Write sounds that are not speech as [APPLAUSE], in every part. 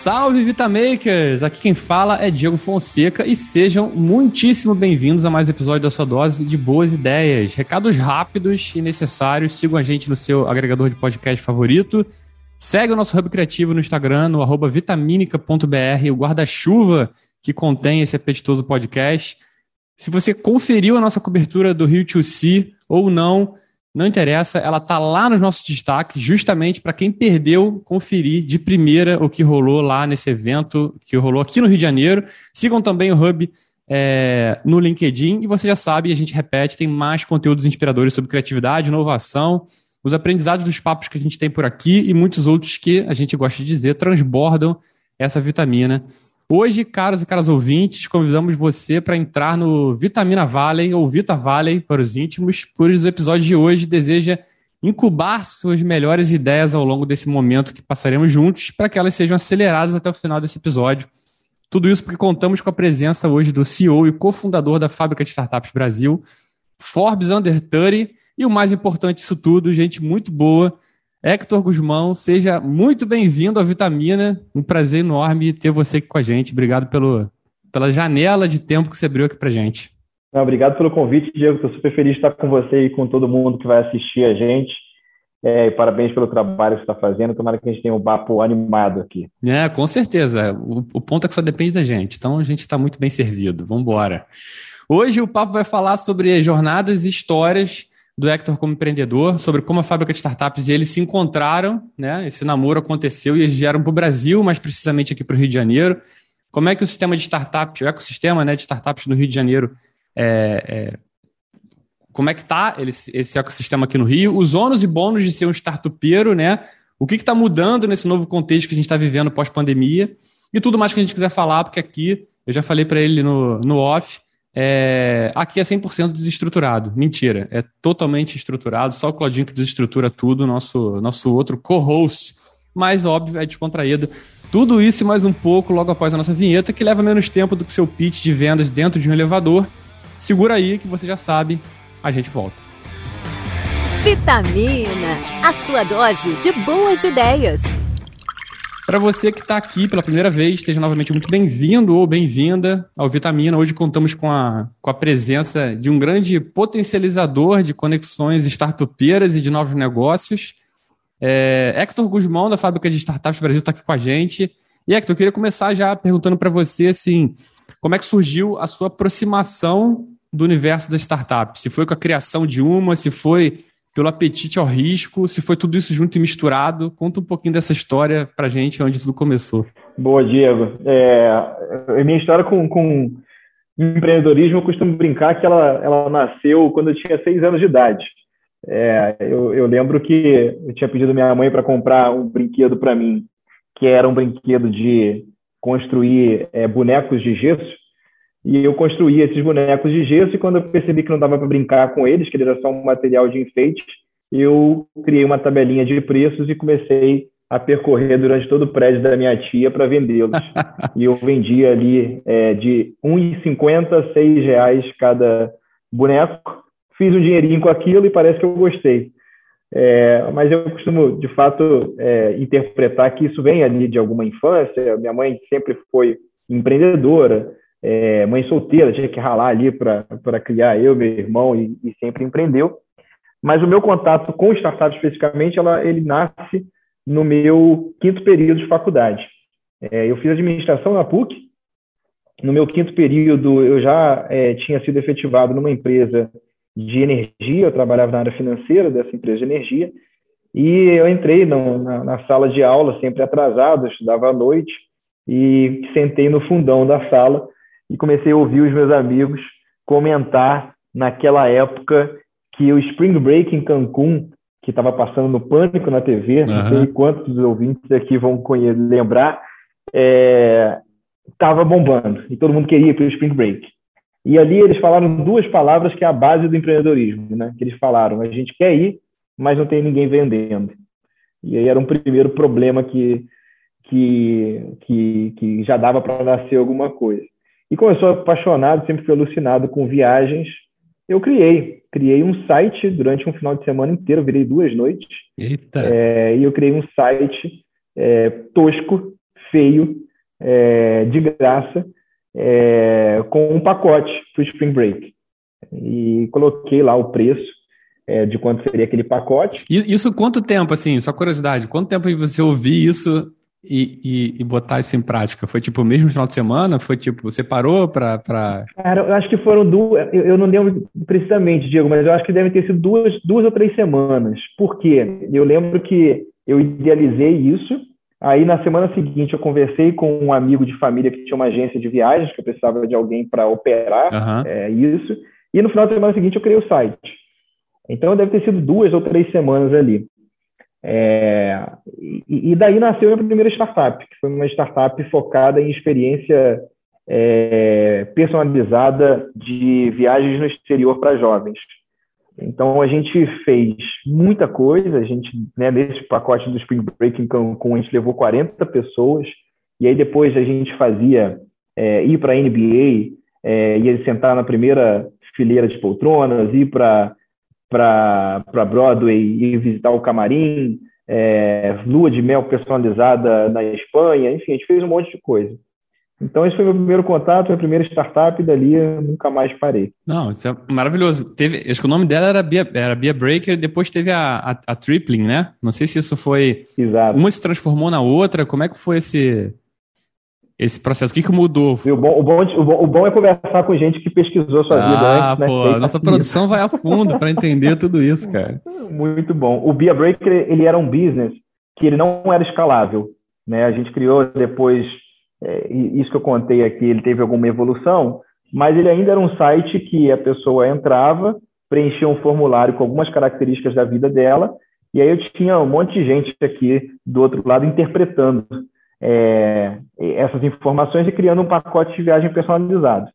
Salve Vitamakers! Aqui quem fala é Diego Fonseca e sejam muitíssimo bem-vindos a mais um episódio da sua dose de boas ideias. Recados rápidos e necessários. Sigam a gente no seu agregador de podcast favorito. Segue o nosso Hub Criativo no Instagram, no arroba vitaminica.br, o guarda-chuva que contém esse apetitoso podcast. Se você conferiu a nossa cobertura do Rio 2C ou não, não interessa, ela tá lá nos nossos destaques, justamente para quem perdeu conferir de primeira o que rolou lá nesse evento que rolou aqui no Rio de Janeiro. Sigam também o Hub é, no LinkedIn e você já sabe, a gente repete, tem mais conteúdos inspiradores sobre criatividade, inovação, os aprendizados dos papos que a gente tem por aqui e muitos outros que a gente gosta de dizer transbordam essa vitamina Hoje, caros e caras ouvintes, convidamos você para entrar no Vitamina Valley ou Vita Valley para os íntimos, pois o episódio de hoje deseja incubar suas melhores ideias ao longo desse momento que passaremos juntos para que elas sejam aceleradas até o final desse episódio. Tudo isso porque contamos com a presença hoje do CEO e cofundador da Fábrica de Startups Brasil, Forbes Under 30, e o mais importante disso tudo, gente muito boa, Hector Guzmão, seja muito bem-vindo à Vitamina. Um prazer enorme ter você aqui com a gente. Obrigado pelo, pela janela de tempo que você abriu aqui para gente. Não, obrigado pelo convite, Diego. Estou super feliz de estar com você e com todo mundo que vai assistir a gente. É, parabéns pelo trabalho que você está fazendo. Tomara que a gente tenha um papo animado aqui. É, com certeza. O, o ponto é que só depende da gente. Então a gente está muito bem servido. Vamos embora. Hoje o papo vai falar sobre jornadas e histórias do Hector como empreendedor, sobre como a fábrica de startups e eles se encontraram, né? Esse namoro aconteceu e eles vieram para o Brasil, mais precisamente aqui para o Rio de Janeiro. Como é que o sistema de startups, o ecossistema né, de startups no Rio de Janeiro, é, é, como é que está esse ecossistema aqui no Rio? Os ônus e bônus de ser um startupeiro, né? O que está mudando nesse novo contexto que a gente está vivendo pós-pandemia? E tudo mais que a gente quiser falar, porque aqui, eu já falei para ele no, no off, é, aqui é 100% desestruturado. Mentira, é totalmente estruturado. Só o Claudinho que desestrutura tudo, nosso, nosso outro co-host. Mas, óbvio, é descontraído. Tudo isso e mais um pouco logo após a nossa vinheta, que leva menos tempo do que seu pitch de vendas dentro de um elevador. Segura aí que você já sabe, a gente volta. Vitamina, a sua dose de boas ideias. Para você que está aqui pela primeira vez, seja novamente muito bem-vindo ou bem-vinda ao Vitamina. Hoje contamos com a, com a presença de um grande potencializador de conexões startupeiras e de novos negócios. É, Hector Guzmão, da Fábrica de Startups Brasil, está aqui com a gente. E Hector, eu queria começar já perguntando para você assim, como é que surgiu a sua aproximação do universo das startups? Se foi com a criação de uma, se foi pelo apetite ao risco, se foi tudo isso junto e misturado. Conta um pouquinho dessa história para gente, onde tudo começou. Boa, Diego. É, minha história com, com empreendedorismo, eu costumo brincar que ela, ela nasceu quando eu tinha seis anos de idade. É, eu, eu, lembro que eu tinha pedido minha mãe para comprar um brinquedo para mim, que era um brinquedo de construir é, bonecos de gesso. E eu construí esses bonecos de gesso e quando eu percebi que não dava para brincar com eles, que ele era só um material de enfeite, eu criei uma tabelinha de preços e comecei a percorrer durante todo o prédio da minha tia para vendê-los. [LAUGHS] e eu vendia ali é, de R$ 1,50 a R$ reais cada boneco. Fiz um dinheirinho com aquilo e parece que eu gostei. É, mas eu costumo, de fato, é, interpretar que isso vem ali de alguma infância. Minha mãe sempre foi empreendedora, é, mãe solteira, tinha que ralar ali para criar eu, meu irmão, e, e, sempre empreendeu. Mas o meu contato com startup especificamente, ela, ele nasce no meu quinto período de faculdade. É, eu fiz administração na PUC. No meu quinto período, eu já é, tinha sido efetivado numa empresa de energia, eu trabalhava na área financeira dessa empresa de energia, e eu entrei no, na, na sala de aula, sempre atrasado, estudava à noite, e sentei no fundão da sala e comecei a ouvir os meus amigos comentar naquela época que o Spring Break em Cancún, que estava passando no Pânico na TV, uhum. não sei quantos ouvintes aqui vão lembrar, estava é, bombando e todo mundo queria para o Spring Break. E ali eles falaram duas palavras que é a base do empreendedorismo, né? Que eles falaram: a gente quer ir, mas não tem ninguém vendendo. E aí era um primeiro problema que que, que, que já dava para nascer alguma coisa. E como eu sou apaixonado, sempre fui alucinado com viagens, eu criei. Criei um site durante um final de semana inteiro, virei duas noites. Eita! É, e eu criei um site é, tosco, feio, é, de graça, é, com um pacote para o Spring Break. E coloquei lá o preço é, de quanto seria aquele pacote. Isso quanto tempo, assim, só curiosidade, quanto tempo você ouvir isso e, e, e, botar isso em prática? Foi tipo o mesmo final de semana? Foi tipo, você parou para. Pra... Cara, eu acho que foram duas. Eu, eu, não lembro precisamente, Diego, mas eu acho que devem ter sido duas, duas ou três semanas. Por quê? Eu lembro que eu idealizei isso. Aí na semana seguinte eu conversei com um amigo de família que tinha uma agência de viagens, que eu precisava de alguém para operar uhum. é, isso. E no final da semana seguinte eu criei o site. Então deve ter sido duas ou três semanas ali. É, e, daí nasceu a minha primeira startup, que foi uma startup focada em experiência é, personalizada de viagens no exterior para jovens. Então a gente fez muita coisa, a gente, né, nesse pacote do Spring Break em Cancun, a gente levou 40 pessoas, e aí depois a gente fazia é, ir para a NBA, é, ia sentar na primeira fileira de poltronas, ir para para Broadway e visitar o camarim, é, lua de mel personalizada na Espanha, enfim, a gente fez um monte de coisa. Então, esse foi meu primeiro contato, minha primeira startup, e dali eu nunca mais parei. Não, isso é maravilhoso. Teve, acho que o nome dela era Bia, era Bia Breaker, depois teve a, a, a Tripling, né? Não sei se isso foi. Exato. Uma se transformou na outra. Como é que foi esse, esse processo? O que, que mudou? o, bom, o, bom, o, bom, é conversar com gente que pesquisou sua ah, vida Ah, né? pô, nossa produção vai a fundo para entender tudo isso, cara. [LAUGHS] Muito bom. O Bia Breaker, ele era um business que ele não era escalável. Né? A gente criou depois, é, isso que eu contei aqui, ele teve alguma evolução, mas ele ainda era um site que a pessoa entrava, preenchia um formulário com algumas características da vida dela, e aí eu tinha um monte de gente aqui do outro lado interpretando é, essas informações e criando um pacote de viagem personalizado.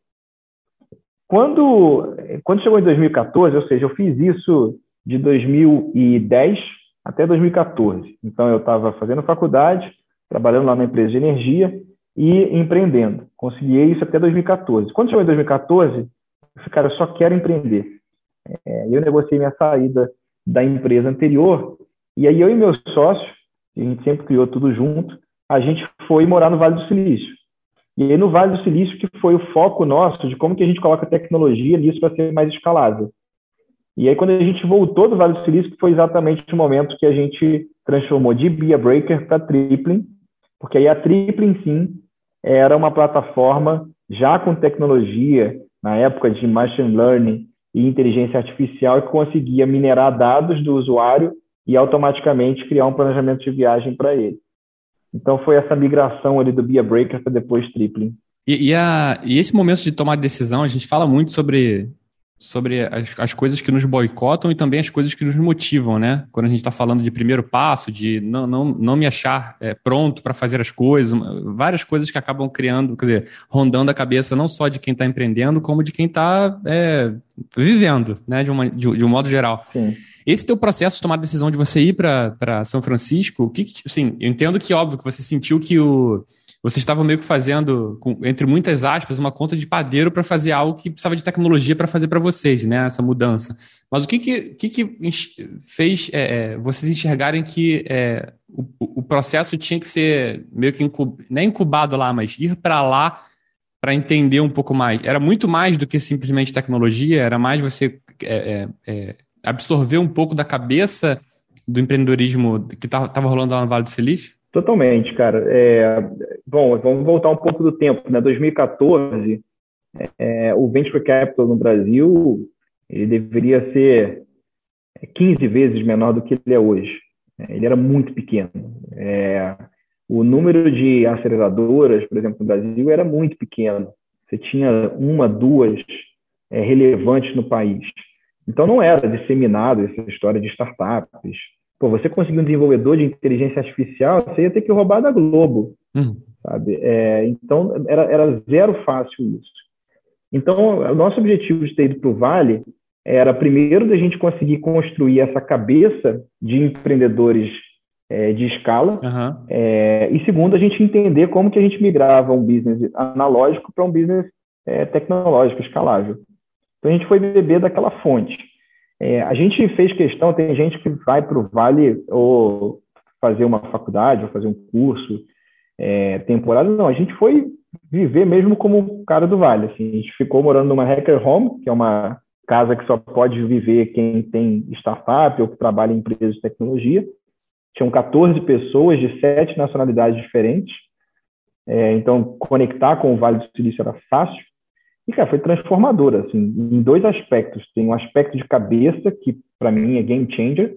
Quando, quando chegou em 2014, ou seja, eu fiz isso de 2010 até 2014. Então, eu estava fazendo faculdade, trabalhando lá na empresa de energia e empreendendo. Consegui isso até 2014. Quando chegou em 2014, eu falei, cara, eu só quero empreender. É, eu negociei minha saída da empresa anterior e aí eu e meu sócio, a gente sempre criou tudo junto, a gente foi morar no Vale do Silício. E aí no Vale do Silício que foi o foco nosso de como que a gente coloca tecnologia nisso para ser mais escalável. E aí quando a gente voltou do Vale do Silício, que foi exatamente o momento que a gente transformou de Bia Breaker para Tripling, porque aí a Tripling sim era uma plataforma já com tecnologia na época de machine learning e inteligência artificial que conseguia minerar dados do usuário e automaticamente criar um planejamento de viagem para ele. Então foi essa migração ali do Bia Breaker para depois Tripling. E, e, a, e esse momento de tomar decisão, a gente fala muito sobre sobre as, as coisas que nos boicotam e também as coisas que nos motivam, né? Quando a gente está falando de primeiro passo, de não, não, não me achar é, pronto para fazer as coisas, várias coisas que acabam criando, quer dizer, rondando a cabeça não só de quem está empreendendo, como de quem está é, vivendo, né? De, uma, de, de um modo geral. Sim. Esse teu processo de tomar a decisão de você ir para São Francisco, o que, que, assim, eu entendo que óbvio que você sentiu que o você estava meio que fazendo, entre muitas aspas, uma conta de padeiro para fazer algo que precisava de tecnologia para fazer para vocês, né? Essa mudança. Mas o que que, que, que fez é, é, vocês enxergarem que é, o, o, processo tinha que ser meio que incub, não é incubado lá, mas ir para lá para entender um pouco mais? Era muito mais do que simplesmente tecnologia, era mais você é, é, é absorver um pouco da cabeça do empreendedorismo que estava rolando lá no Vale do Silício? Totalmente, cara. É, bom, vamos voltar um pouco do tempo. Né? 2014, é, o Venture Capital no Brasil ele deveria ser 15 vezes menor do que ele é hoje. Ele era muito pequeno. É, o número de aceleradoras, por exemplo, no Brasil era muito pequeno. Você tinha uma, duas é, relevantes no país. Então não era disseminado essa história de startups, Pô, você conseguir um desenvolvedor de inteligência artificial, você ia ter que roubar da Globo, uhum. sabe? É, então, era, era zero fácil isso. Então, o nosso objetivo de ter ido para o Vale era, primeiro, da gente conseguir construir essa cabeça de empreendedores é, de escala, uhum. é, e segundo, a gente entender como que a gente migrava um business analógico para um business é, tecnológico, escalável. Então, a gente foi beber daquela fonte. É, a gente fez questão, tem gente que vai para o Vale ou fazer uma faculdade ou fazer um curso, é, temporada, não. A gente foi viver mesmo como cara do Vale. Assim. A gente ficou morando numa hacker home, que é uma casa que só pode viver quem tem startup ou que trabalha em empresas de tecnologia. Tinham 14 pessoas de sete nacionalidades diferentes. É, então, conectar com o Vale do Silício era fácil. E, cara, foi transformadora, assim, em dois aspectos. Tem um aspecto de cabeça, que para mim é game changer,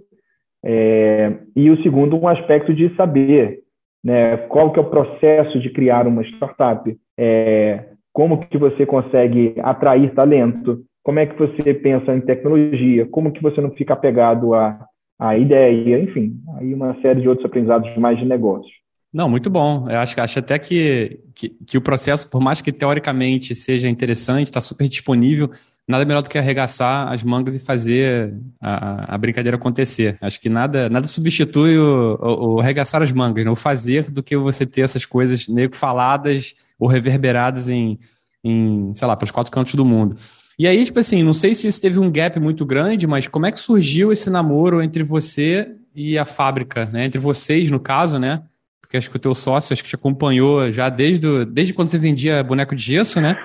é, e o segundo, um aspecto de saber né, qual que é o processo de criar uma startup, é, como que você consegue atrair talento, como é que você pensa em tecnologia, como que você não fica apegado à, à ideia, enfim, aí uma série de outros aprendizados mais de negócio. Não, muito bom. Eu acho, acho até que, que, que o processo, por mais que teoricamente seja interessante, está super disponível, nada melhor do que arregaçar as mangas e fazer a, a brincadeira acontecer. Acho que nada, nada substitui o, o, o arregaçar as mangas, né? o fazer do que você ter essas coisas meio que faladas ou reverberadas em, em sei lá, para os quatro cantos do mundo. E aí, tipo assim, não sei se isso teve um gap muito grande, mas como é que surgiu esse namoro entre você e a fábrica, né? Entre vocês, no caso, né? Porque acho que o teu sócio acho que te acompanhou já desde, do, desde quando você vendia boneco de gesso, né?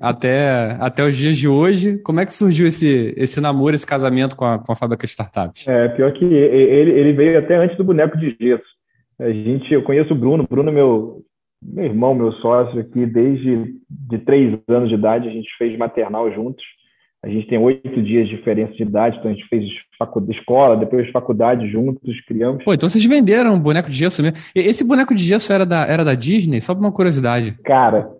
Até, até os dias de hoje. Como é que surgiu esse, esse namoro, esse casamento com a, com a fábrica de startups? É, pior que ele, ele veio até antes do boneco de gesso. A gente, eu conheço o Bruno, Bruno é meu, meu irmão, meu sócio aqui, desde de três anos de idade, a gente fez maternal juntos. A gente tem oito dias de diferença de idade, então a gente fez escola, depois faculdade juntos, criamos. Pô, então vocês venderam um boneco de gesso mesmo. Esse boneco de gesso era da, era da Disney? Só por uma curiosidade. Cara,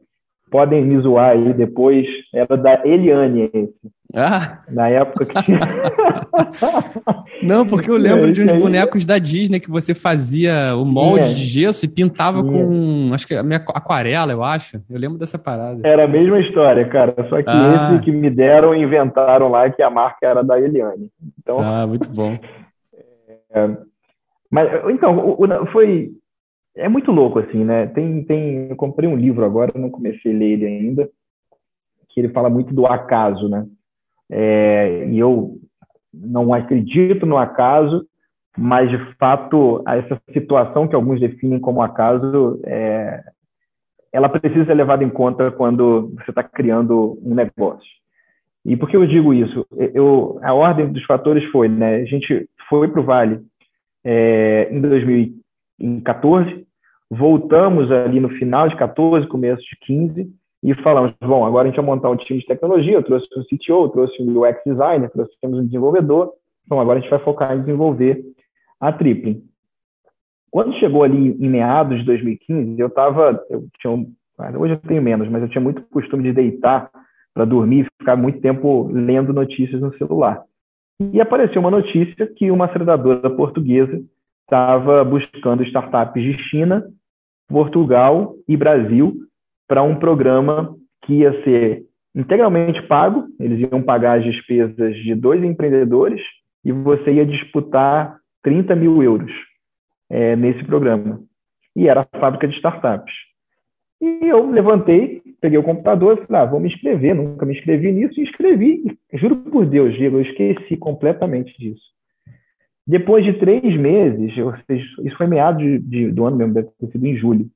podem me zoar aí depois. Era da Eliane esse. Ah. Na época que tinha. [LAUGHS] Não, porque eu lembro é, de uns bonecos da Disney que você fazia o molde é. de gesso e pintava é. com, acho que a minha aquarela, eu acho. Eu lembro dessa parada. Era a mesma história, cara. Só que ah. esse que me deram inventaram lá que a marca era da Eliane. Então... Ah, muito bom. [LAUGHS] É, mas, então, foi... É muito louco, assim, né? Tem, tem... Eu comprei um livro agora, não comecei a ler ele ainda, que ele fala muito do acaso, né? É, e eu não acredito no acaso, mas de fato essa situação que alguns definem como acaso, é, ela precisa ser levada em conta quando você está criando um negócio. E por que eu digo isso? Eu, a ordem dos fatores foi, né? A gente foi para o Vale é, em 2014, voltamos ali no final de 14, começo de 15, e falamos, bom, agora a gente vai montar um time de tecnologia, eu trouxe um CTO, trouxe um UX designer, trouxemos um desenvolvedor, então agora a gente vai focar em desenvolver a Tripling. Quando chegou ali em meados de 2015, eu estava, eu tinha, hoje eu tenho menos, mas eu tinha muito costume de deitar para dormir e ficar muito tempo lendo notícias no celular. E apareceu uma notícia que uma aceleradora portuguesa estava buscando startups de China, Portugal e Brasil para um programa que ia ser integralmente pago, eles iam pagar as despesas de dois empreendedores e você ia disputar 30 mil euros é, nesse programa. E era a fábrica de startups. E eu levantei, peguei o computador e falei, ah, vou me inscrever, nunca me inscrevi nisso, e inscrevi. Juro por Deus, Diego, eu esqueci completamente disso. Depois de três meses, isso foi meados de, de, do ano mesmo, deve ter sido em julho.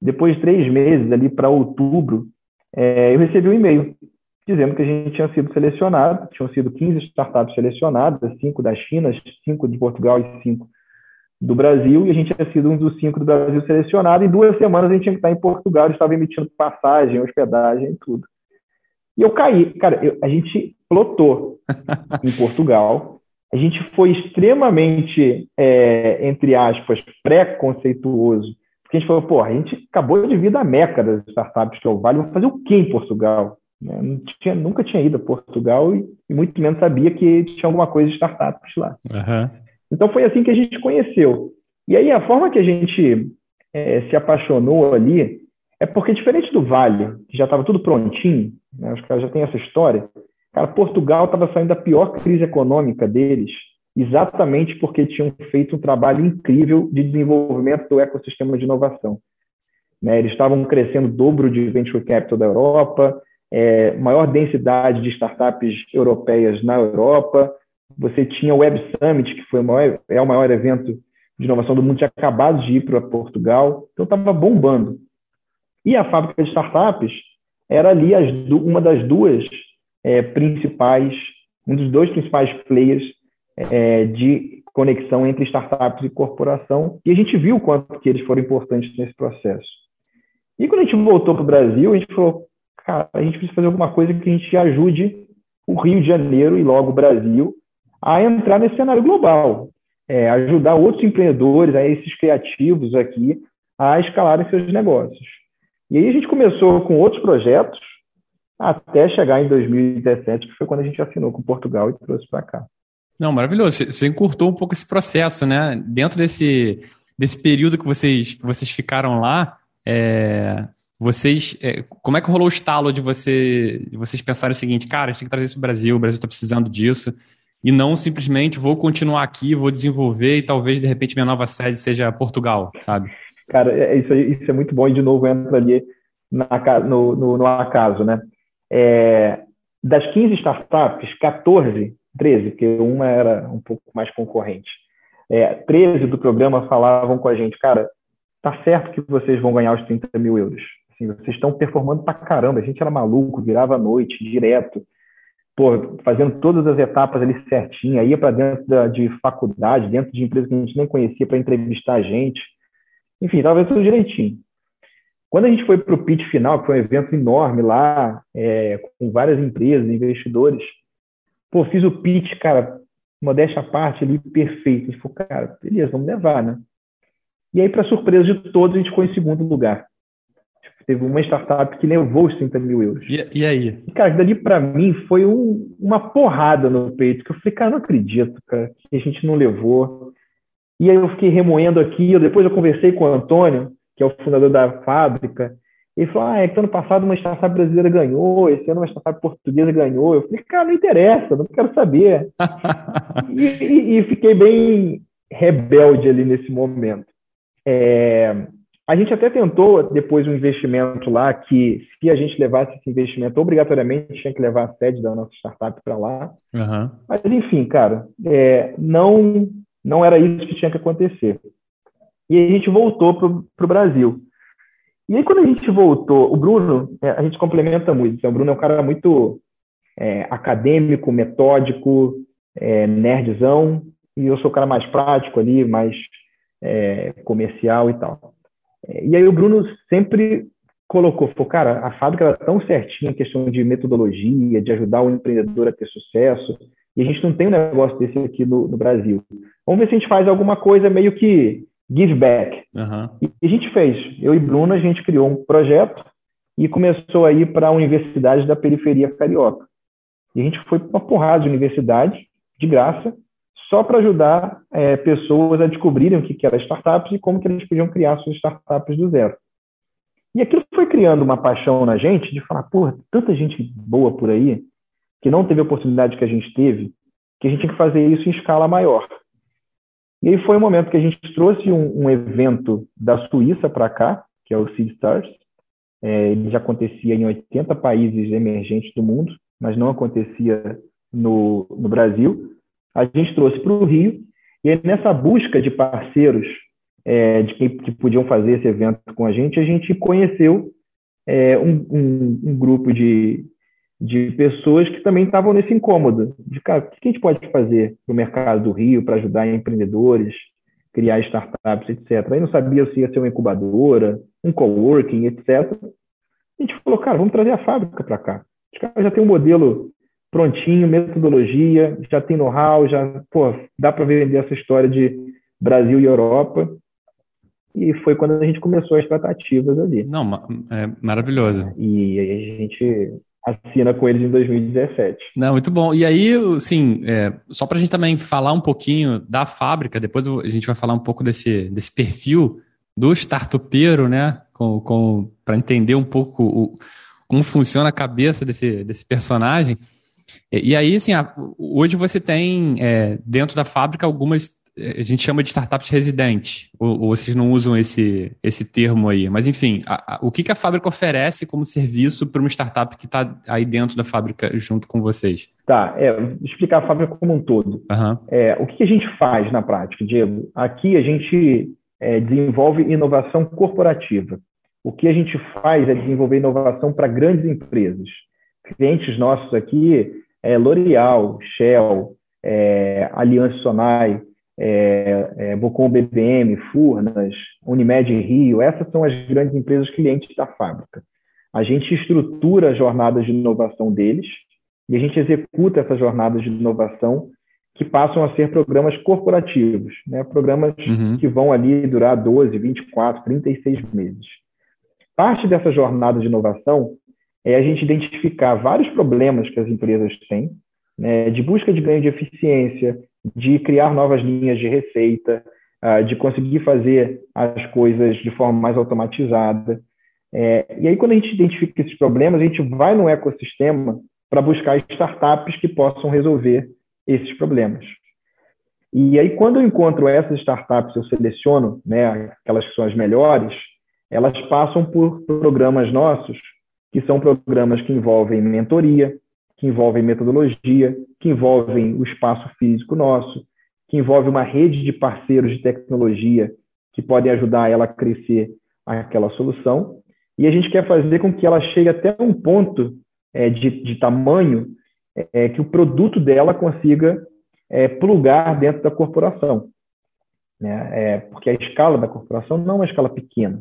Depois de três meses, ali para outubro, é, eu recebi um e-mail dizendo que a gente tinha sido selecionado, tinham sido 15 startups selecionadas, cinco da China, cinco de Portugal e cinco do Brasil, e a gente tinha sido um dos cinco do Brasil selecionado. Em duas semanas a gente tinha que estar em Portugal, estava emitindo passagem, hospedagem, tudo. E eu caí, cara, eu, a gente plotou [LAUGHS] em Portugal. A gente foi extremamente, é, entre aspas, pré-conceituoso porque a gente falou, pô, a gente acabou de vir da Meca das startups que é o Vale, vamos fazer o quê em Portugal? Né? Tinha, nunca tinha ido a Portugal e, e, muito menos sabia que tinha alguma coisa de startups lá. Uhum. Então foi assim que a gente conheceu. E aí a forma que a gente é, se apaixonou ali é porque, diferente do Vale, que já estava tudo prontinho, né, os caras já têm essa história, cara, Portugal estava saindo da pior crise econômica deles exatamente porque tinham feito um trabalho incrível de desenvolvimento do ecossistema de inovação. Né? Eles estavam crescendo o dobro de venture capital da Europa, é, maior densidade de startups europeias na Europa. Você tinha o Web Summit, que foi o maior, é o maior evento de inovação do mundo tinha acabado de ir para Portugal, então estava bombando. E a fábrica de startups era ali as, uma das duas é, principais, um dos dois principais players é, de conexão entre startups e corporação, e a gente viu quanto que eles foram importantes nesse processo. E quando a gente voltou para o Brasil, a gente falou, cara, a gente precisa fazer alguma coisa que a gente ajude o Rio de Janeiro e logo o Brasil a entrar nesse cenário global, é, ajudar outros empreendedores, a esses criativos aqui, a escalarem seus negócios. E aí a gente começou com outros projetos, até chegar em 2017, que foi quando a gente assinou com Portugal e trouxe para cá. Não, maravilhoso. Você encurtou um pouco esse processo, né? Dentro desse, desse período que vocês, que vocês ficaram lá, é, vocês, é, como é que rolou o estalo de, você, de vocês pensarem o seguinte, cara, a gente tem que trazer isso para o Brasil, o Brasil está precisando disso, e não simplesmente vou continuar aqui, vou desenvolver e talvez de repente minha nova sede seja Portugal, sabe? Cara, é, isso, isso é muito bom e de novo entra ali na, no, no, no, acaso, né? É, das 15 startups, 14, 13, porque uma era um pouco mais concorrente, é, 13 do programa falavam com a gente, cara, tá certo que vocês vão ganhar os 30 mil euros. Assim, vocês estão performando pra caramba. A gente era maluco, virava à noite, direto pô, fazendo todas as etapas ali certinho, ia para dentro da, de faculdade, dentro de empresa que a gente nem conhecia para entrevistar a gente. Enfim, estava tudo direitinho. Quando a gente foi para o pitch final, que foi um evento enorme lá, é, com várias empresas, investidores, pô, fiz o pitch, cara, modéstia à parte ali, perfeito. Falou, cara, beleza, vamos levar, né? E aí, para surpresa de todos, a gente ficou em segundo lugar. Teve uma startup que levou os 30 mil euros. E, e aí? E, cara, dali para mim foi um, uma porrada no peito, que eu falei, cara, não acredito, cara, que a gente não levou. E aí eu fiquei remoendo aqui, depois eu conversei com o Antônio, que é o fundador da fábrica, ele falou, ah, é que ano passado uma startup brasileira ganhou, esse ano uma startup portuguesa ganhou. Eu falei, cara, não interessa, não quero saber. [LAUGHS] e, e, e, fiquei bem rebelde ali nesse momento. É, a gente até tentou depois um investimento lá que, se a gente levasse esse investimento, obrigatoriamente tinha que levar a sede da nossa startup para lá. Uhum. Mas, enfim, cara, é, não, não era isso que tinha que acontecer. E a gente voltou para o Brasil. E aí, quando a gente voltou, o Bruno, é, a gente complementa muito. Então, o Bruno é um cara muito é, acadêmico, metódico, é, nerdzão, e eu sou o cara mais prático ali, mais é, comercial e tal. E aí o Bruno sempre colocou, falou, cara, a fábrica era tão certinha em questão de metodologia, de ajudar o empreendedor a ter sucesso, e a gente não tem um negócio desse aqui no, no Brasil. Vamos ver se a gente faz alguma coisa meio que give back. Uhum. E a gente fez. Eu e Bruno, a gente criou um projeto e começou a ir para universidades da periferia carioca. E a gente foi para uma porrada de universidade, de graça, só para ajudar é, pessoas a descobrirem o que, que era startups e como que eles podiam criar suas startups do zero. E aquilo foi criando uma paixão na gente de falar, porra, tanta gente boa por aí que não teve a oportunidade que a gente teve, que a gente tinha que fazer isso em escala maior. E aí foi o um momento que a gente trouxe um, um evento da Suíça para cá, que é o Seed Stars. É, ele já acontecia em 80 países emergentes do mundo, mas não acontecia no, no Brasil a gente trouxe para o Rio, e aí, nessa busca de parceiros é, de quem que podiam fazer esse evento com a gente, a gente conheceu é, um, um, um, grupo de, de pessoas que também estavam nesse incômodo, de cara, o que a gente pode fazer no mercado do Rio para ajudar empreendedores, criar startups, etc. Aí não sabia se ia ser uma incubadora, um coworking, etc. A gente falou, cara, vamos trazer a fábrica para cá. Os caras já tem um modelo prontinho, metodologia, já tem know-how, já, pô, dá para vender essa história de Brasil e Europa. E foi quando a gente começou as tratativas ali. Não, é maravilhoso. E aí a gente assina com eles em 2017. Não, muito bom. E aí, sim, é, só para a gente também falar um pouquinho da fábrica, depois a gente vai falar um pouco desse, desse perfil do startupeiro, né? Com, com, para entender um pouco o, como funciona a cabeça desse, desse personagem. E, e aí, assim, a, hoje você tem é, dentro da fábrica algumas a gente chama de startups residentes, ou, ou, vocês não usam esse, esse termo aí. Mas, enfim, a, a, o que, que a fábrica oferece como serviço para uma startup que está aí dentro da fábrica junto com vocês? Tá, é, explicar a fábrica como um todo. Uhum. É, o que, que a gente faz na prática, Diego? Aqui a gente é, desenvolve inovação corporativa. O que a gente faz é desenvolver inovação para grandes empresas. Clientes nossos aqui é L'Oréal, Shell, é, Aliança Sonai, é, é, Bocom BBM, Furnas, Unimed Rio, essas são as grandes empresas clientes da fábrica. A gente estrutura as jornadas de inovação deles e a gente executa essas jornadas de inovação que passam a ser programas corporativos, né? programas uhum. que vão ali durar 12, 24, 36 meses. Parte dessa jornada de inovação é a gente identificar vários problemas que as empresas têm, né? de busca de ganho de eficiência, de criar novas linhas de receita, uh, de conseguir fazer as coisas de forma mais automatizada. É, e aí, quando a gente identifica esses problemas, a gente vai no ecossistema para buscar startups que possam resolver esses problemas. E aí, quando eu encontro essas startups, eu seleciono né, aquelas que são as melhores, elas passam por programas nossos, que são programas que envolvem mentoria, que envolvem metodologia, que envolvem o espaço físico nosso, que envolve uma rede de parceiros de tecnologia que podem ajudar ela a crescer aquela solução. E a gente quer fazer com que ela chegue até um ponto é, de, de tamanho é, que o produto dela consiga é, plugar dentro da corporação. Né? É, porque a escala da corporação não é uma escala pequena.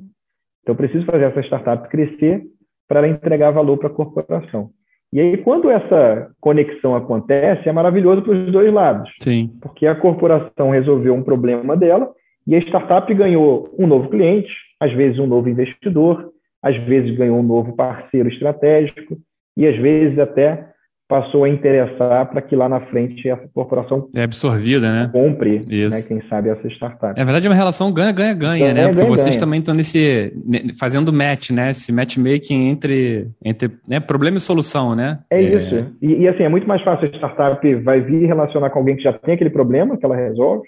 Então, eu preciso fazer essa startup crescer para ela entregar valor para a corporação. E aí, quando essa conexão acontece, é maravilhoso para os dois lados. Sim. Porque a corporação resolveu um problema dela e a startup ganhou um novo cliente, às vezes um novo investidor, às vezes ganhou um novo parceiro estratégico e às vezes até passou a interessar para que lá na frente essa corporação é absorvida, né? Compre, Isso. Né, quem sabe essa startup. É verdade, é uma relação ganha-ganha-ganha, né? Porque ganha, vocês ganha. também estão nesse fazendo match, né? Esse matchmaking entre entre né? problema e solução, né? É, é... isso. E, e, assim é muito mais fácil a startup vai vir relacionar com alguém que já tem aquele problema que ela resolve.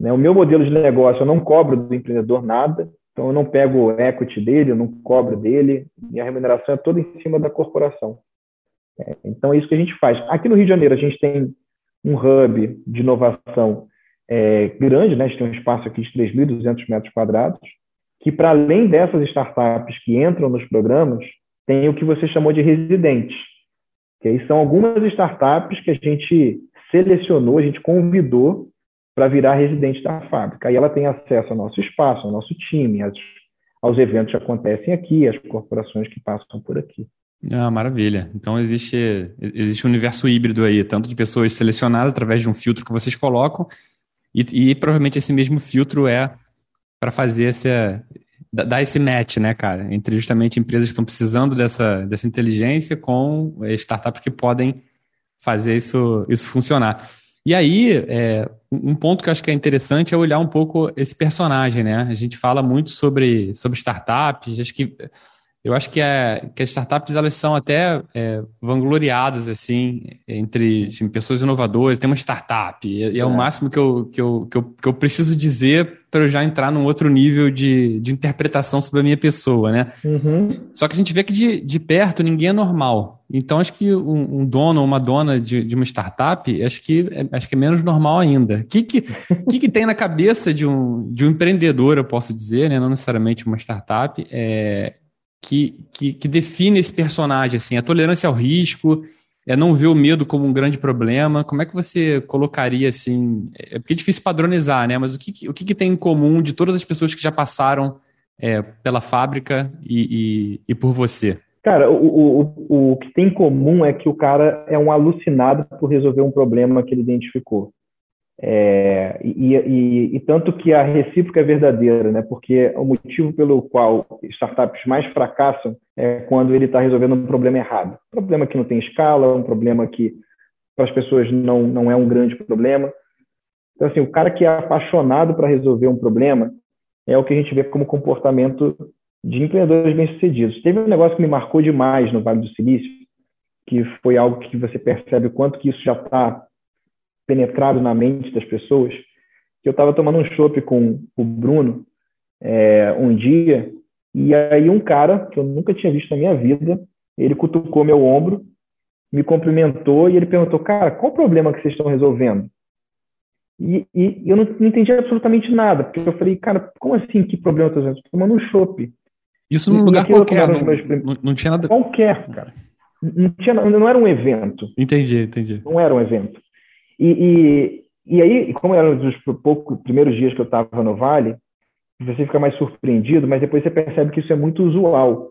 Né? O meu modelo de negócio eu não cobro do empreendedor nada. Então, eu não pego o equity dele, eu não cobro dele, e a remuneração é toda em cima da corporação. É, então, é isso que a gente faz. Aqui no Rio de Janeiro, a gente tem um hub de inovação é, grande, né? a gente tem um espaço aqui de 3.200 metros quadrados, que, para além dessas startups que entram nos programas, tem o que você chamou de residentes. Que aí são algumas startups que a gente selecionou, a gente convidou para virar residente da fábrica. Aí ela tem acesso ao nosso espaço, ao nosso time, aos eventos que acontecem aqui, às corporações que passam por aqui. Ah, maravilha. Então existe, existe um universo híbrido aí, tanto de pessoas selecionadas através de um filtro que vocês colocam, e, e provavelmente esse mesmo filtro é para fazer esse, dar esse match, né, cara, entre justamente empresas que estão precisando dessa, dessa inteligência com startups que podem fazer isso, isso funcionar. E aí, é, um ponto que eu acho que é interessante é olhar um pouco esse personagem, né? A gente fala muito sobre, sobre startups, acho que eu acho que, é, que as startups elas são até é, vangloriadas assim entre assim, pessoas inovadoras. Tem uma startup e, é, é, o máximo que eu, que, eu, que, eu, que eu preciso dizer para eu já entrar num outro nível de, de interpretação sobre a minha pessoa, né? Uhum. Só que a gente vê que de, de perto ninguém é normal. Então acho que um, um dono ou uma dona de, de uma startup acho que é, acho que é menos normal ainda. O que que, [LAUGHS] que, que tem na cabeça de um, de um empreendedor, eu posso dizer, né? Não necessariamente uma startup. É, que, que, que define esse personagem, assim, a tolerância ao risco, é não ver o medo como um grande problema. Como é que você colocaria assim? É porque é difícil padronizar, né? Mas o que, o que, tem em comum de todas as pessoas que já passaram é, pela fábrica e, e, e, por você? Cara, o, o, o que tem em comum é que o cara é um alucinado por resolver um problema que ele identificou. É, e, e, e, tanto que a recíproca é verdadeira, né? porque o motivo pelo qual startups mais fracassam é quando ele está resolvendo um problema errado. Um problema que não tem escala, um problema que para as pessoas não, não é um grande problema. Então, assim, o cara que é apaixonado para resolver um problema é o que a gente vê como comportamento de empreendedores bem-sucedidos. Teve um negócio que me marcou demais no Vale do Silício, que foi algo que você percebe o quanto que isso já está penetrado na mente das pessoas, que eu estava tomando um chopp com o Bruno é, um dia, e aí um cara que eu nunca tinha visto na minha vida, ele cutucou meu ombro, me cumprimentou e ele perguntou, cara, qual o problema que vocês estão resolvendo? E, e eu não, não, entendi absolutamente nada, porque eu falei, cara, como assim, que problema eu estou tomando um chopp. Isso num lugar qualquer, não, não, não, tinha nada... Qualquer, cara. Não, tinha, não era um evento. Entendi, entendi. Não era um evento. E, e, e aí, como era um dos poucos primeiros dias que eu estava no Vale, você fica mais surpreendido, mas depois você percebe que isso é muito usual.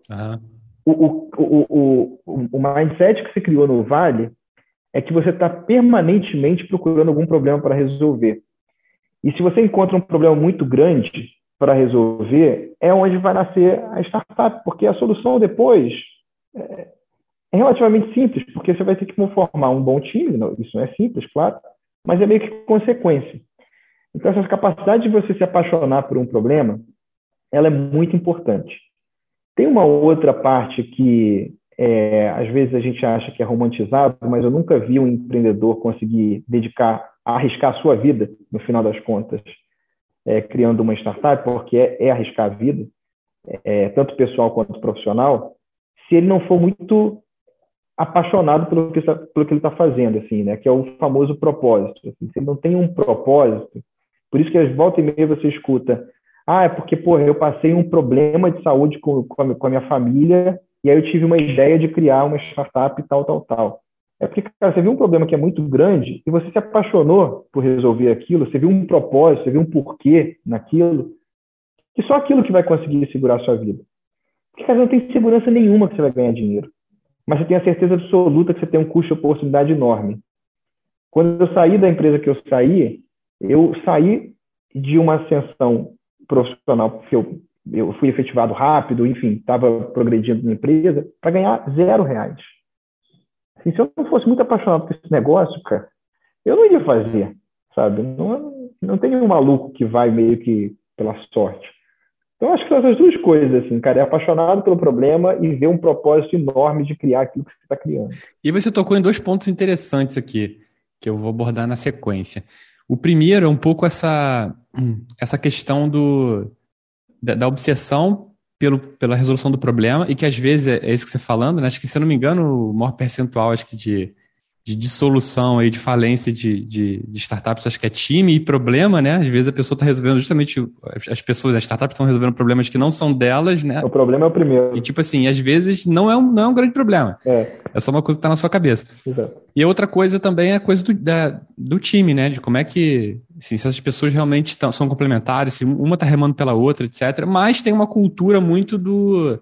O, o, o, o, o mindset que se criou no Vale é que você está permanentemente procurando algum problema para resolver. E se você encontra um problema muito grande para resolver, é onde vai nascer a startup, porque a solução depois é, é relativamente simples, porque você vai ter que formar um bom time, isso não é simples, claro, mas é meio que consequência. Então, essa capacidade de você se apaixonar por um problema, ela é muito importante. Tem uma outra parte que é, às vezes a gente acha que é romantizado, mas eu nunca vi um empreendedor conseguir dedicar, arriscar a sua vida, no final das contas, é, criando uma startup, porque é, é arriscar a vida, é, tanto pessoal quanto profissional, se ele não for muito apaixonado pelo que, pelo que ele está fazendo, assim, né? Que é o famoso propósito. Assim, ele não tem um propósito, por isso que às volta e meia você escuta, ah, é porque, porra, eu passei um problema de saúde com, com, a, com a minha família e aí eu tive uma ideia de criar uma startup tal, tal, tal. É porque, cara, você viu um problema que é muito grande e você se apaixonou por resolver aquilo, você viu um propósito, você viu um porquê naquilo, que só aquilo que vai conseguir segurar a sua vida. Porque, cara, não tem segurança nenhuma que você vai ganhar dinheiro mas você tem a certeza absoluta que você tem um custo de oportunidade enorme. Quando eu saí da empresa que eu saí, eu saí de uma ascensão profissional que eu, eu fui efetivado rápido, enfim, estava progredindo na empresa, para ganhar zero reais. Assim, se eu não fosse muito apaixonado por esse negócio, cara, eu não iria fazer, sabe? Não, não tem um maluco que vai meio que pela sorte. Então, acho que são essas duas coisas, assim, cara. É apaixonado pelo problema e vê um propósito enorme de criar aquilo que você está criando. E você tocou em dois pontos interessantes aqui, que eu vou abordar na sequência. O primeiro é um pouco essa, essa questão do, da, da obsessão pelo, pela resolução do problema, e que às vezes é, é isso que você falando, né? Acho que, se eu não me engano, o maior percentual acho que de de dissolução aí, de falência de, de, de, startups, acho que é time e problema, né? Às vezes a pessoa está resolvendo justamente, as pessoas, as startups estão resolvendo problemas que não são delas, né? O problema é o primeiro. E tipo assim, às vezes não é um, não é um grande problema. É. É só uma coisa que está na sua cabeça. Exato. E outra coisa também é a coisa do, da, do time, né? De como é que, assim, se essas pessoas realmente tão, são complementares, se uma está remando pela outra, etc. Mas tem uma cultura muito do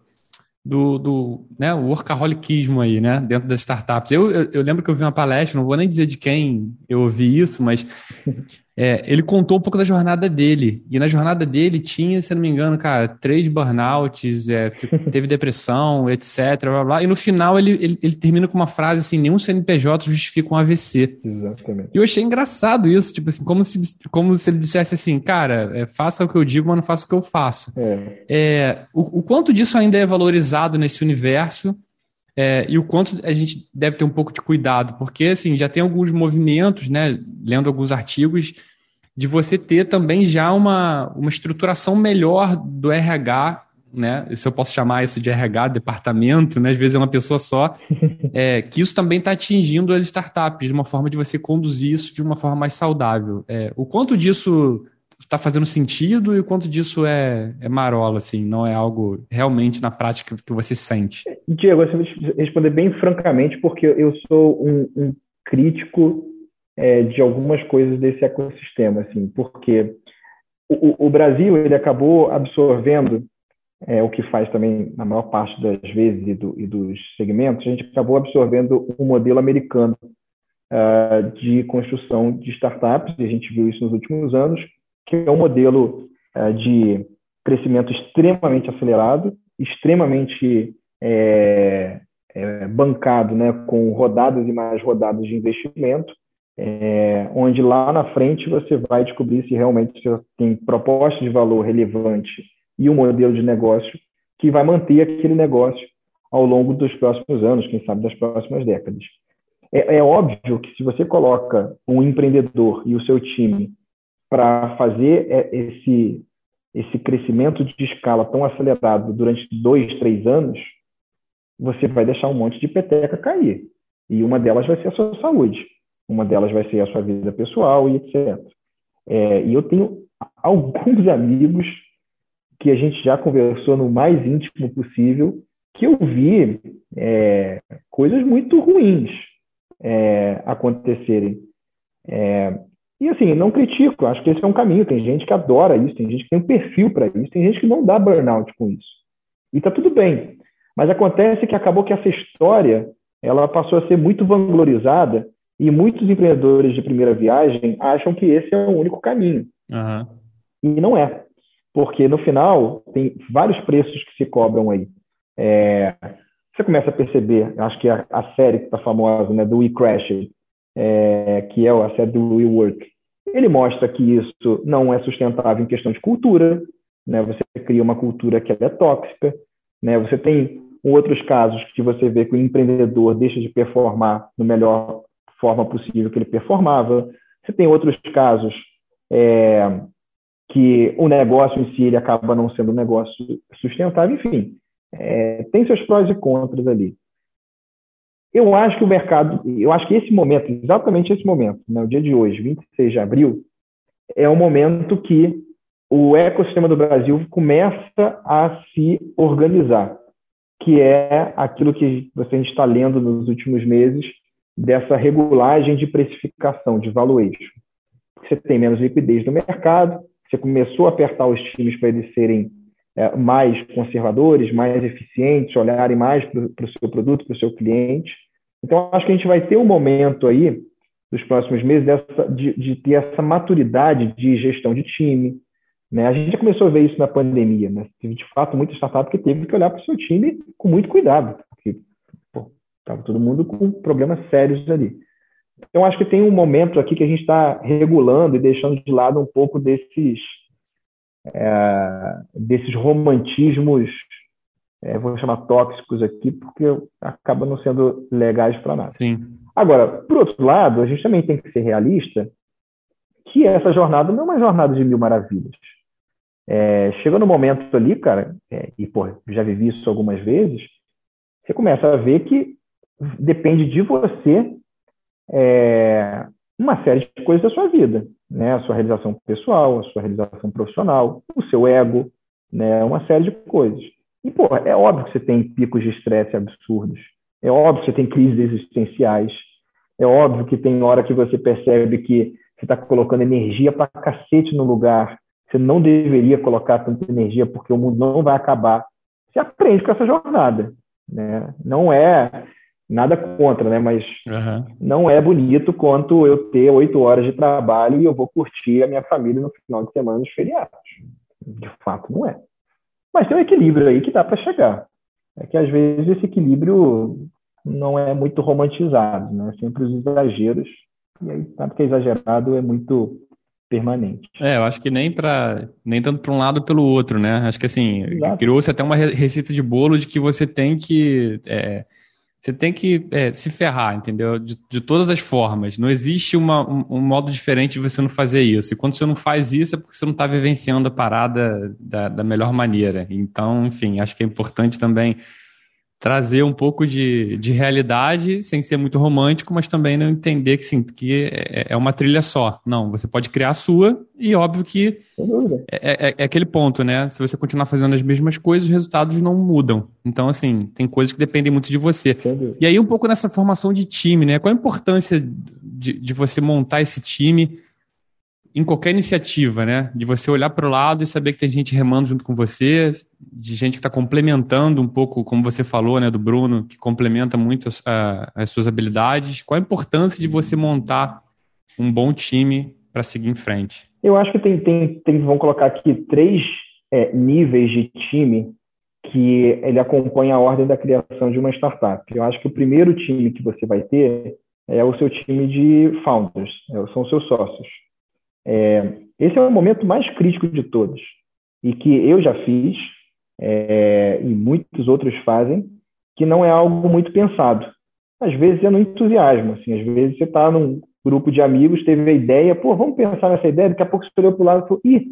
do, do né, o workaholicismo aí, né, dentro das startups. Eu, eu, eu, lembro que eu vi uma palestra, não vou nem dizer de quem eu ouvi isso, mas [LAUGHS] é, ele contou um pouco da jornada dele. E na jornada dele tinha, se não me engano, cara, três burnouts, é, [LAUGHS] teve depressão, etc. Blá, blá, e no final ele, ele, ele, termina com uma frase assim: nenhum CNPJ justifica um AVC. Exatamente. E eu achei engraçado isso, tipo assim, como se, como se ele dissesse assim, cara, é, faça o que eu digo, mas não faça o que eu faço. É. é o, o quanto disso ainda é valorizado nesse universo. É, e o quanto a gente deve ter um pouco de cuidado, porque assim, já tem alguns movimentos, né, lendo alguns artigos, de você ter também já uma, uma estruturação melhor do RH, né? Se eu posso chamar isso de RH, departamento, né? Às vezes é uma pessoa só, [LAUGHS] é, que isso também está atingindo as startups, de uma forma de você conduzir isso de uma forma mais saudável. É, o quanto disso está fazendo sentido e o quanto disso é, é marola, assim, não é algo realmente na prática que você sente? Diego, eu vou responder bem francamente, porque eu sou um, um crítico é, de algumas coisas desse ecossistema, assim, porque o, o Brasil ele acabou absorvendo é, o que faz também na maior parte das vezes e, do, e dos segmentos, a gente acabou absorvendo um modelo americano uh, de construção de startups, e a gente viu isso nos últimos anos, que é um modelo uh, de crescimento extremamente acelerado, extremamente é, é, bancado, né, com rodadas e mais rodadas de investimento, é, onde lá na frente você vai descobrir se realmente você tem proposta de valor relevante e um modelo de negócio que vai manter aquele negócio ao longo dos próximos anos, quem sabe das próximas décadas. É, é óbvio que se você coloca um empreendedor e o seu time para fazer é, esse, esse crescimento de escala tão acelerado durante dois, três anos, você vai deixar um monte de peteca cair. E uma delas vai ser a sua saúde, uma delas vai ser a sua vida pessoal e etc. É, e eu tenho [LAUGHS] alguns amigos que a gente já conversou no mais íntimo possível, que eu vi é, coisas muito ruins é, acontecerem. É, e assim, não critico, acho que esse é um caminho. Tem gente que adora isso, tem gente que tem um perfil para isso, tem gente que não dá burnout com isso. E está tudo bem. Mas acontece que acabou que essa história ela passou a ser muito vanglorizada e muitos empreendedores de primeira viagem acham que esse é o único caminho. Uhum. E não é. Porque no final tem vários preços que se cobram aí. É, você começa a perceber, acho que a, a série que está famosa, né, do We Crash, é, que é a série do We Work, ele mostra que isso não é sustentável em questão de cultura, né? Você cria uma cultura que é tóxica, né? Você tem outros casos que você vê que o empreendedor deixa de performar no melhor forma possível que ele performava. Você tem outros casos é, que o negócio em si ele acaba não sendo um negócio sustentável. Enfim, é, tem seus prós e contras ali. Eu acho que o mercado, eu acho que esse momento, exatamente esse momento, né, o dia de hoje, 26 de abril, é o momento que o ecossistema do Brasil começa a se organizar, que é aquilo que você está lendo nos últimos meses, dessa regulagem de precificação, de valuation. Você tem menos liquidez no mercado, você começou a apertar os times para eles serem é, mais conservadores, mais eficientes, olharem mais para o seu produto, para o seu cliente. Então, acho que a gente vai ter um momento aí, nos próximos meses, dessa, de, de, ter essa maturidade de gestão de time. Né? A gente já começou a ver isso na pandemia. Né? Teve, de fato, muita startup que teve que olhar para o seu time com muito cuidado, estava todo mundo com problemas sérios ali. Então, acho que tem um momento aqui que a gente está regulando e deixando de lado um pouco desses é, desses romantismos, é, vou chamar tóxicos aqui, porque acabam não sendo legais para nada. Sim. Agora, por outro lado, a gente também tem que ser realista que essa jornada não é uma jornada de mil maravilhas. É, chega no momento ali, cara, é, e pô, já vivi isso algumas vezes, você começa a ver que depende de você é, uma série de coisas da sua vida, né? A sua realização pessoal, a sua realização profissional, o seu ego, né? Uma série de coisas. E, pô, é óbvio que você tem picos de estresse absurdos. É óbvio que você tem crises existenciais. É óbvio que tem hora que você percebe que você está colocando energia para cacete no lugar. Você não deveria colocar tanta energia porque o mundo não vai acabar. Você aprende com essa jornada. Né? Não é nada contra, né? Mas uhum. não é bonito quanto eu ter oito horas de trabalho e eu vou curtir a minha família no final de semana nos feriados. De fato, não é. Mas tem um equilíbrio aí que dá para chegar. É que às vezes esse equilíbrio não é muito romantizado, né? Sempre os exageros. E aí, sabe que é exagerado é muito permanente. É, eu acho que nem para nem tanto para um lado pelo outro, né? Acho que assim criou-se até uma receita de bolo de que você tem que é, você tem que é, se ferrar, entendeu? De, de, todas as formas. Não existe uma, um, um, modo diferente de você não fazer isso. E quando você não faz isso é porque você não está vivenciando a parada da, da melhor maneira. Então, enfim, acho que é importante também trazer um pouco de, de realidade, sem ser muito romântico, mas também não entender que, sim, que é, é uma trilha só. Não, você pode criar a sua e óbvio que é, é, é, aquele ponto, né? Se você continuar fazendo as mesmas coisas, os resultados não mudam. Então, assim, tem coisas que dependem muito de você. E aí, um pouco nessa formação de time, né? Qual a importância de, de você montar esse time em qualquer iniciativa, né? De você olhar para o lado e saber que tem gente remando junto com você, de gente que está complementando um pouco, como você falou, né, do Bruno, que complementa muito as, as suas habilidades. Qual a importância de você montar um bom time para seguir em frente? Eu acho que tem, tem, tem vamos colocar aqui três é, níveis de time que ele acompanha a ordem da criação de uma startup. Eu acho que o primeiro time que você vai ter é o seu time de founders, é, são os seus sócios. É, esse é o momento mais crítico de todos e que eu já fiz é, e muitos outros fazem, que não é algo muito pensado. Às vezes é no entusiasmo, assim, às vezes você está grupo de amigos teve a ideia, pô, vamos pensar nessa ideia, daqui a pouco você olhou para o lado e falou, ih,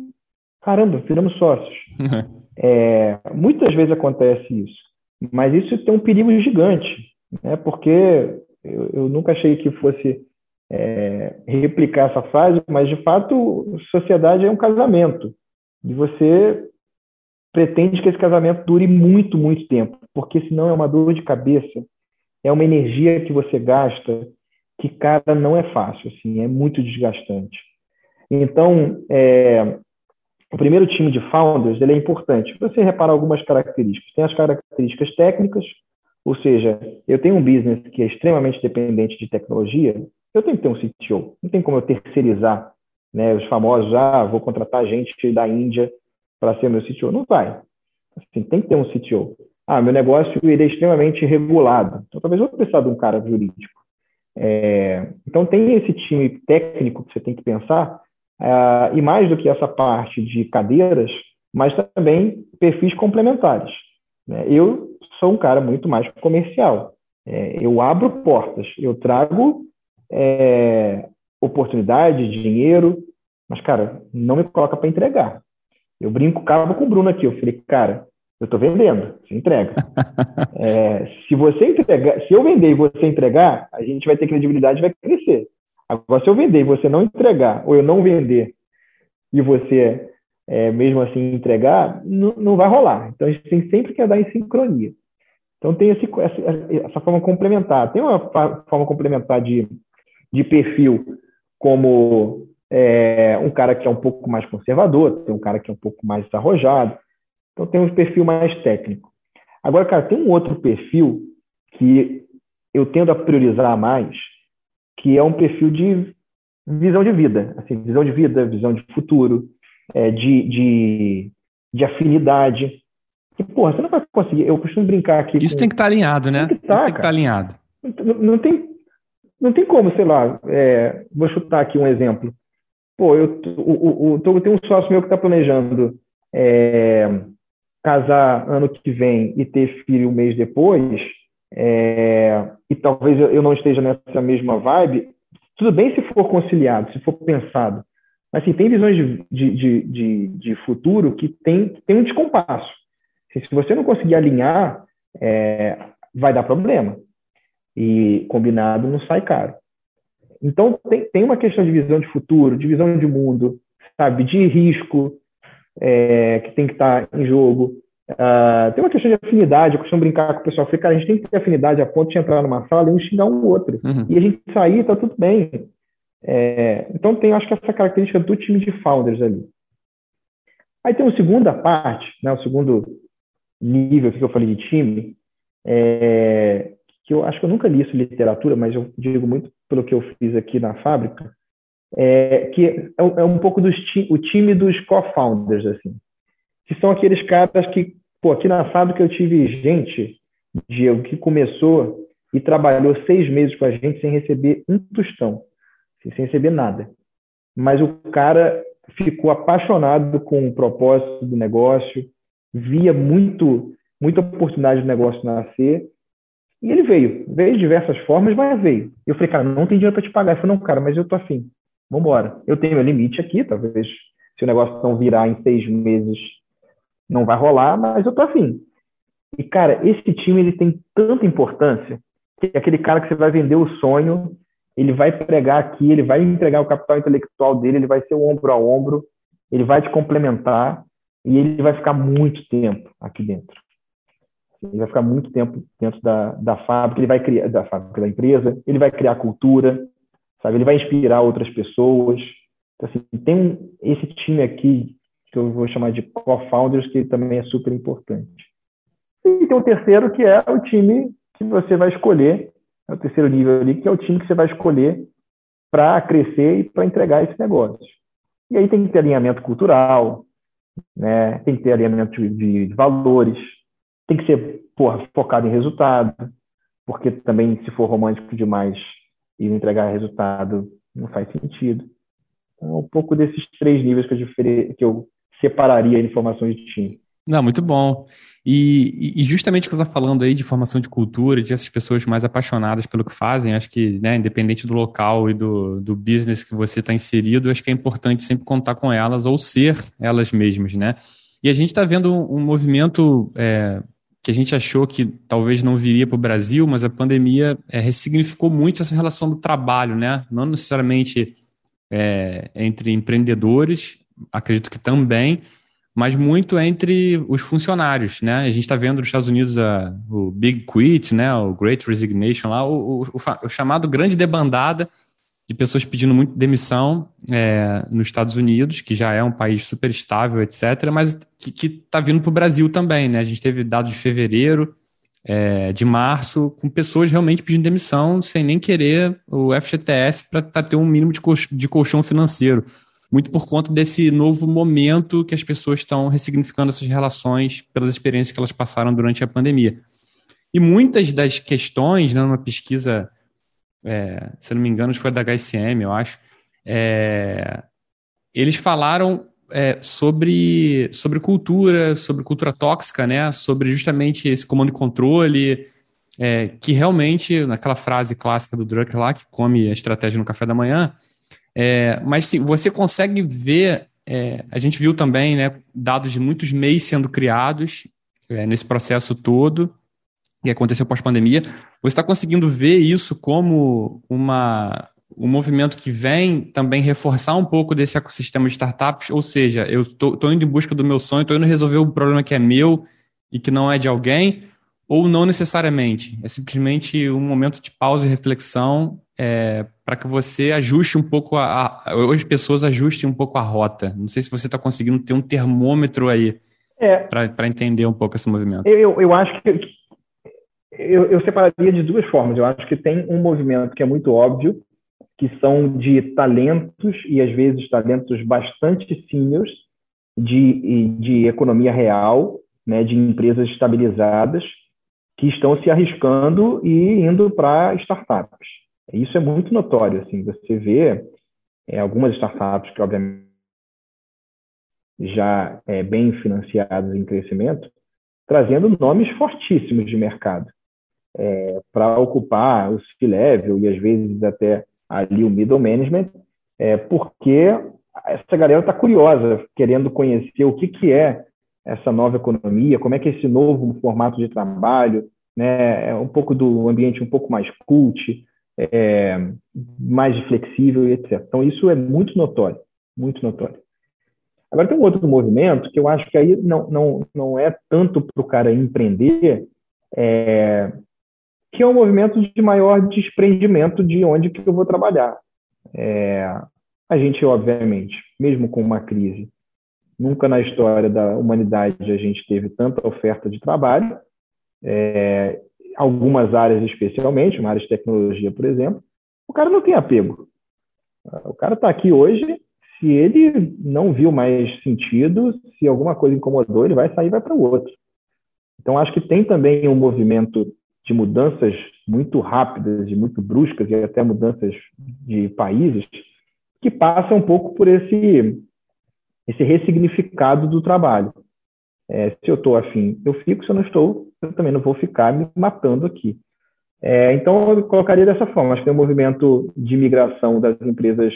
caramba, viramos sócios. [LAUGHS] é, muitas vezes acontece isso, mas isso tem um perigo gigante, né? porque eu, eu nunca achei que fosse é, replicar essa frase, mas de fato, sociedade é um casamento. E você pretende que esse casamento dure muito, muito tempo, porque senão é uma dor de cabeça, é uma energia que você gasta que, cara, não é fácil, assim, é muito desgastante. Então, é, o primeiro time de founders ele é importante. Você repara algumas características. Tem as características técnicas, ou seja, eu tenho um business que é extremamente dependente de tecnologia, eu tenho que ter um CTO. Não tem como eu terceirizar né, os famosos, ah, vou contratar gente da Índia para ser meu CTO. Não vai. Assim, tem que ter um CTO. Ah, meu negócio ele é extremamente regulado. Então, talvez eu precisar de um cara jurídico. É, então, tem esse time técnico que você tem que pensar, é, e mais do que essa parte de cadeiras, mas também perfis complementares. Né? Eu sou um cara muito mais comercial. É, eu abro portas, eu trago é, oportunidade, dinheiro, mas, cara, não me coloca para entregar. Eu brinco cabo com o Bruno aqui. Eu falei, cara, eu estou vendendo, você entrega. [LAUGHS] é, se você entregar, se eu vender e você entregar, a gente vai ter credibilidade e vai crescer. Agora, se eu vender e você não entregar, ou eu não vender e você é, mesmo assim entregar, não, não vai rolar. Então, a gente tem sempre que andar em sincronia. Então, tem esse, essa, essa forma complementar. Tem uma forma complementar de, de perfil, como é, um cara que é um pouco mais conservador, tem um cara que é um pouco mais arrojado. Então tem um perfil mais técnico. Agora, cara, tem um outro perfil que eu tendo a priorizar mais, que é um perfil de visão de vida, assim, visão de vida, visão de futuro, é, de, de, de afinidade. E, porra, você não vai conseguir. Eu costumo brincar aqui. Isso com... tem que estar tá alinhado, né? Tem tá, Isso tem que estar tá alinhado. Não, não, tem, não tem como, sei lá. É, vou chutar aqui um exemplo. Pô, eu, o, o, eu tenho um sócio meu que está planejando é, casar ano que vem e ter filho um mês depois, é, e talvez eu não esteja nessa mesma vibe, tudo bem se for conciliado, se for pensado. Mas assim, tem visões de, de, de, de futuro que tem, tem um descompasso. Se você não conseguir alinhar, é, vai dar problema. E combinado não sai caro. Então, tem, tem uma questão de visão de futuro, de visão de mundo, sabe, de risco é, que tem que estar em jogo. Uh, tem uma questão de afinidade, eu costumo brincar com o pessoal, falei, cara, a gente tem que ter afinidade a ponto de entrar numa sala e um xingar um outro. Uhum. E a gente sair, tá tudo bem. É, então tem, acho que essa característica do time de founders ali. Aí tem uma segunda parte, né, o segundo nível que eu falei de time, é, que eu acho que eu nunca li isso em literatura, mas eu digo muito pelo que eu fiz aqui na fábrica, é, que é, é um pouco dos o time dos co-founders, assim, que são aqueles caras que, pô, aqui na fábrica eu tive gente, Diego, que começou e trabalhou seis meses com a gente sem receber um tostão, assim, sem receber nada. Mas o cara ficou apaixonado com o propósito do negócio, via muito, muita oportunidade do negócio nascer e ele veio, veio de diversas formas, mas veio. Eu falei, cara, não tem dinheiro para te pagar. Ele falou, não, cara, mas eu tô afim. Vamos embora. Eu tenho meu limite aqui, talvez se o negócio não virar em seis meses, não vai rolar, mas eu tô afim. E, cara, esse time ele tem tanta importância que aquele cara que você vai vender o sonho, ele vai pregar aqui, ele vai entregar o capital intelectual dele, ele vai ser o ombro a ombro, ele vai te complementar e ele vai ficar muito tempo aqui dentro. Ele vai ficar muito tempo dentro da, da fábrica, ele vai criar da fábrica da empresa, ele vai criar cultura, sabe? Ele vai inspirar outras pessoas. Então, assim, tem um, esse time aqui que eu vou chamar de co-founders que também é super importante. E tem o terceiro que é o time que você vai escolher, é o terceiro nível ali, que é o time que você vai escolher para crescer e para entregar esse negócio. E aí tem que ter alinhamento cultural, né? tem que ter alinhamento de, de valores, tem que ser porra, focado em resultado, porque também, se for romântico demais e entregar resultado, não faz sentido. Então, um pouco desses três níveis que eu, que eu separaria informações de time. Não, muito bom. E, e, justamente o que você está falando aí de formação de cultura, de essas pessoas mais apaixonadas pelo que fazem, acho que, né, independente do local e do, do business que você está inserido, acho que é importante sempre contar com elas ou ser elas mesmas, né? E a gente está vendo um, um movimento é, que a gente achou que talvez não viria para o Brasil, mas a pandemia é, ressignificou muito essa relação do trabalho, né? Não necessariamente é, entre empreendedores, acredito que também, mas muito entre os funcionários, né? A gente está vendo nos Estados Unidos a, o Big Quit, né? O Great Resignation lá, o, o, o chamado grande debandada de pessoas pedindo muito demissão é, nos Estados Unidos, que já é um país super estável, etc., mas que está vindo para o Brasil também, né? A gente teve dados de fevereiro, é, de março, com pessoas realmente pedindo demissão sem nem querer o FGTS para ter um mínimo de, de colchão financeiro muito por conta desse novo momento que as pessoas estão ressignificando essas relações pelas experiências que elas passaram durante a pandemia. E muitas das questões, né, numa pesquisa, é, se não me engano, foi da HSM, eu acho, é, eles falaram é, sobre, sobre cultura, sobre cultura tóxica, né, sobre justamente esse comando e controle, é, que realmente, naquela frase clássica do Drucker lá, que come a estratégia no café da manhã, é, mas sim, você consegue ver, é, a gente viu também né, dados de muitos MEIs sendo criados é, nesse processo todo que aconteceu pós-pandemia. Você está conseguindo ver isso como uma, um movimento que vem também reforçar um pouco desse ecossistema de startups, ou seja, eu estou indo em busca do meu sonho, estou indo resolver um problema que é meu e que não é de alguém, ou não necessariamente. É simplesmente um momento de pausa e reflexão é, para que você ajuste um pouco a, a, as pessoas ajustem um pouco a rota. Não sei se você está conseguindo ter um termômetro aí é, para entender um pouco esse movimento. Eu, eu acho que eu, eu separaria de duas formas. Eu acho que tem um movimento que é muito óbvio, que são de talentos e às vezes talentos bastante seniors de, de economia real, né, de empresas estabilizadas que estão se arriscando e indo para startups. Isso é muito notório, assim, você vê é, algumas startups que, obviamente, já é, bem financiadas em crescimento, trazendo nomes fortíssimos de mercado é, para ocupar o C-level e, às vezes, até ali o middle management, é, porque essa galera está curiosa, querendo conhecer o que, que é essa nova economia, como é que é esse novo formato de trabalho, né, é um pouco do ambiente um pouco mais cult, é, mais flexível etc. Então, isso é muito notório, muito notório. Agora, tem um outro movimento que eu acho que aí não, não, não é tanto para o cara empreender, é, que é um movimento de maior desprendimento de onde que eu vou trabalhar. É, a gente, obviamente, mesmo com uma crise, nunca na história da humanidade a gente teve tanta oferta de trabalho, é, algumas áreas especialmente, uma área de tecnologia, por exemplo, o cara não tem apego. O cara está aqui hoje, se ele não viu mais sentido, se alguma coisa incomodou, ele vai sair e vai para o outro. Então, acho que tem também um movimento de mudanças muito rápidas e muito bruscas, e até mudanças de países, que passa um pouco por esse, esse ressignificado do trabalho. É, se eu estou afim, eu fico, se eu não estou, eu também não vou ficar me matando aqui. É, então, eu colocaria dessa forma. Acho que tem um movimento de migração das empresas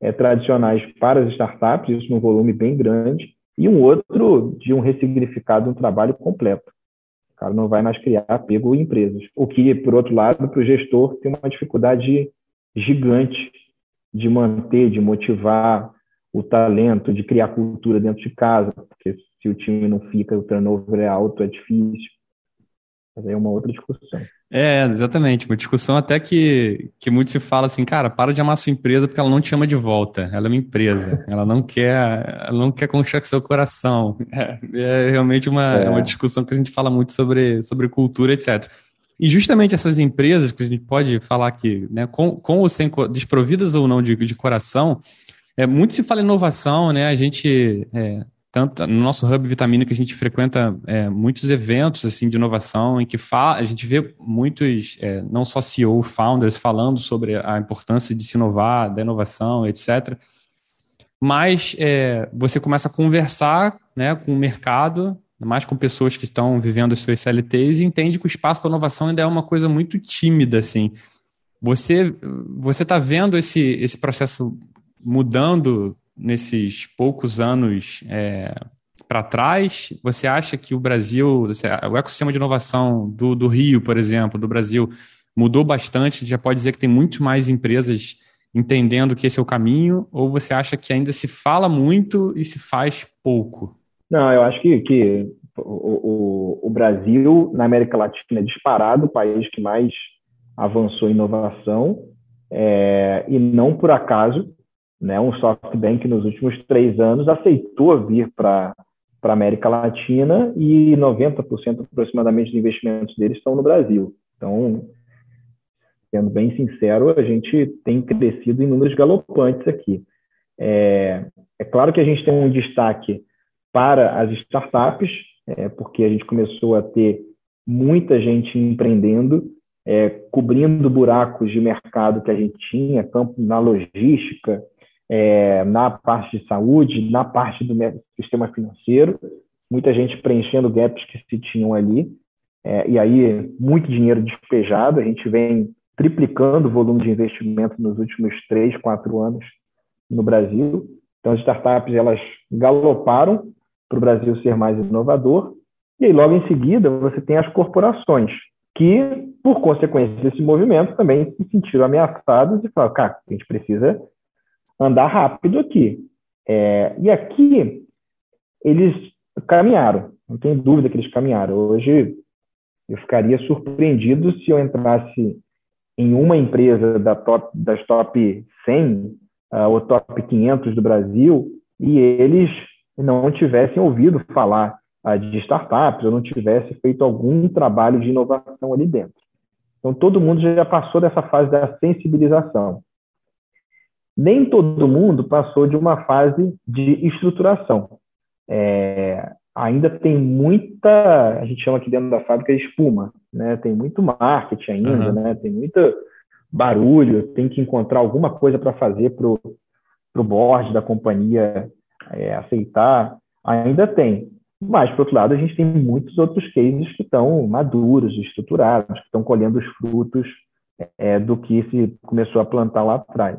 é, tradicionais para as startups, isso num volume bem grande, e um outro de um ressignificado, um trabalho completo. O cara não vai mais criar apego em empresas. O que, por outro lado, para o gestor tem uma dificuldade gigante de manter, de motivar o talento, de criar cultura dentro de casa, porque se o time não fica, o turnover é alto, é difícil. Mas aí é uma outra discussão. É, exatamente. Uma discussão até que, que muito se fala assim, cara, para de amar sua empresa porque ela não te chama de volta. Ela é uma empresa. [LAUGHS] ela não quer, ela não quer conquistar seu coração. [LAUGHS] É, é realmente uma, é. uma discussão que a gente fala muito sobre, sobre cultura, etc. E justamente essas empresas que a gente pode falar que, né, com, com ou sem desprovidas ou não de, de coração, é, muito se fala em inovação, né? A gente é, tanto no nosso hub vitamina que a gente frequenta é, muitos eventos assim de inovação em que fa a gente vê muitos é, não só CEO founders falando sobre a importância de se inovar da inovação etc mas é, você começa a conversar né, com o mercado mais com pessoas que estão vivendo as suas CLTs e entende que o espaço para inovação ainda é uma coisa muito tímida, assim. Você você está vendo esse, esse processo mudando nesses poucos anos é, para trás? Você acha que o Brasil, o ecossistema de inovação do, do Rio, por exemplo, do Brasil, mudou bastante? Já pode dizer que tem muito mais empresas entendendo que esse é o caminho? Ou você acha que ainda se fala muito e se faz pouco? Não, eu acho que, que o, o, o Brasil, na América Latina, é disparado o país que mais avançou em inovação, é, e não por acaso, né, um SoftBank nos últimos três anos aceitou vir para a América Latina e 90% aproximadamente dos investimentos deles estão no Brasil. Então, sendo bem sincero, a gente tem crescido em números galopantes aqui. É, é claro que a gente tem um destaque para as startups, é, porque a gente começou a ter muita gente empreendendo, é, cobrindo buracos de mercado que a gente tinha, campo na logística, é, na parte de saúde, na parte do sistema financeiro, muita gente preenchendo gaps que se tinham ali, é, e aí muito dinheiro despejado, a gente vem triplicando o volume de investimento nos últimos três, quatro anos no Brasil. Então, as startups elas galoparam para o Brasil ser mais inovador. E aí, logo em seguida, você tem as corporações, que, por consequência desse movimento, também se sentiram ameaçadas e falaram: cara, a gente precisa andar rápido aqui. É, e aqui, eles caminharam, não tem dúvida que eles caminharam. Hoje, eu ficaria surpreendido se eu entrasse em uma empresa da top, das top 100 uh, ah, ou top 500 do Brasil e eles não tivessem ouvido falar uh, de startups ou não tivessem feito algum trabalho de inovação ali dentro. Então, todo mundo já passou dessa fase da sensibilização. Nem todo mundo passou de uma fase de estruturação. É, ainda tem muita, a gente chama aqui dentro da fábrica de espuma, né? Tem muito marketing ainda, uhum. né? Tem muito barulho, tem que encontrar alguma coisa para fazer para o board da companhia é, aceitar. Ainda tem. Mas, por outro lado, a gente tem muitos outros cases que estão maduros, estruturados, que estão colhendo os frutos é, do que se começou a plantar lá atrás.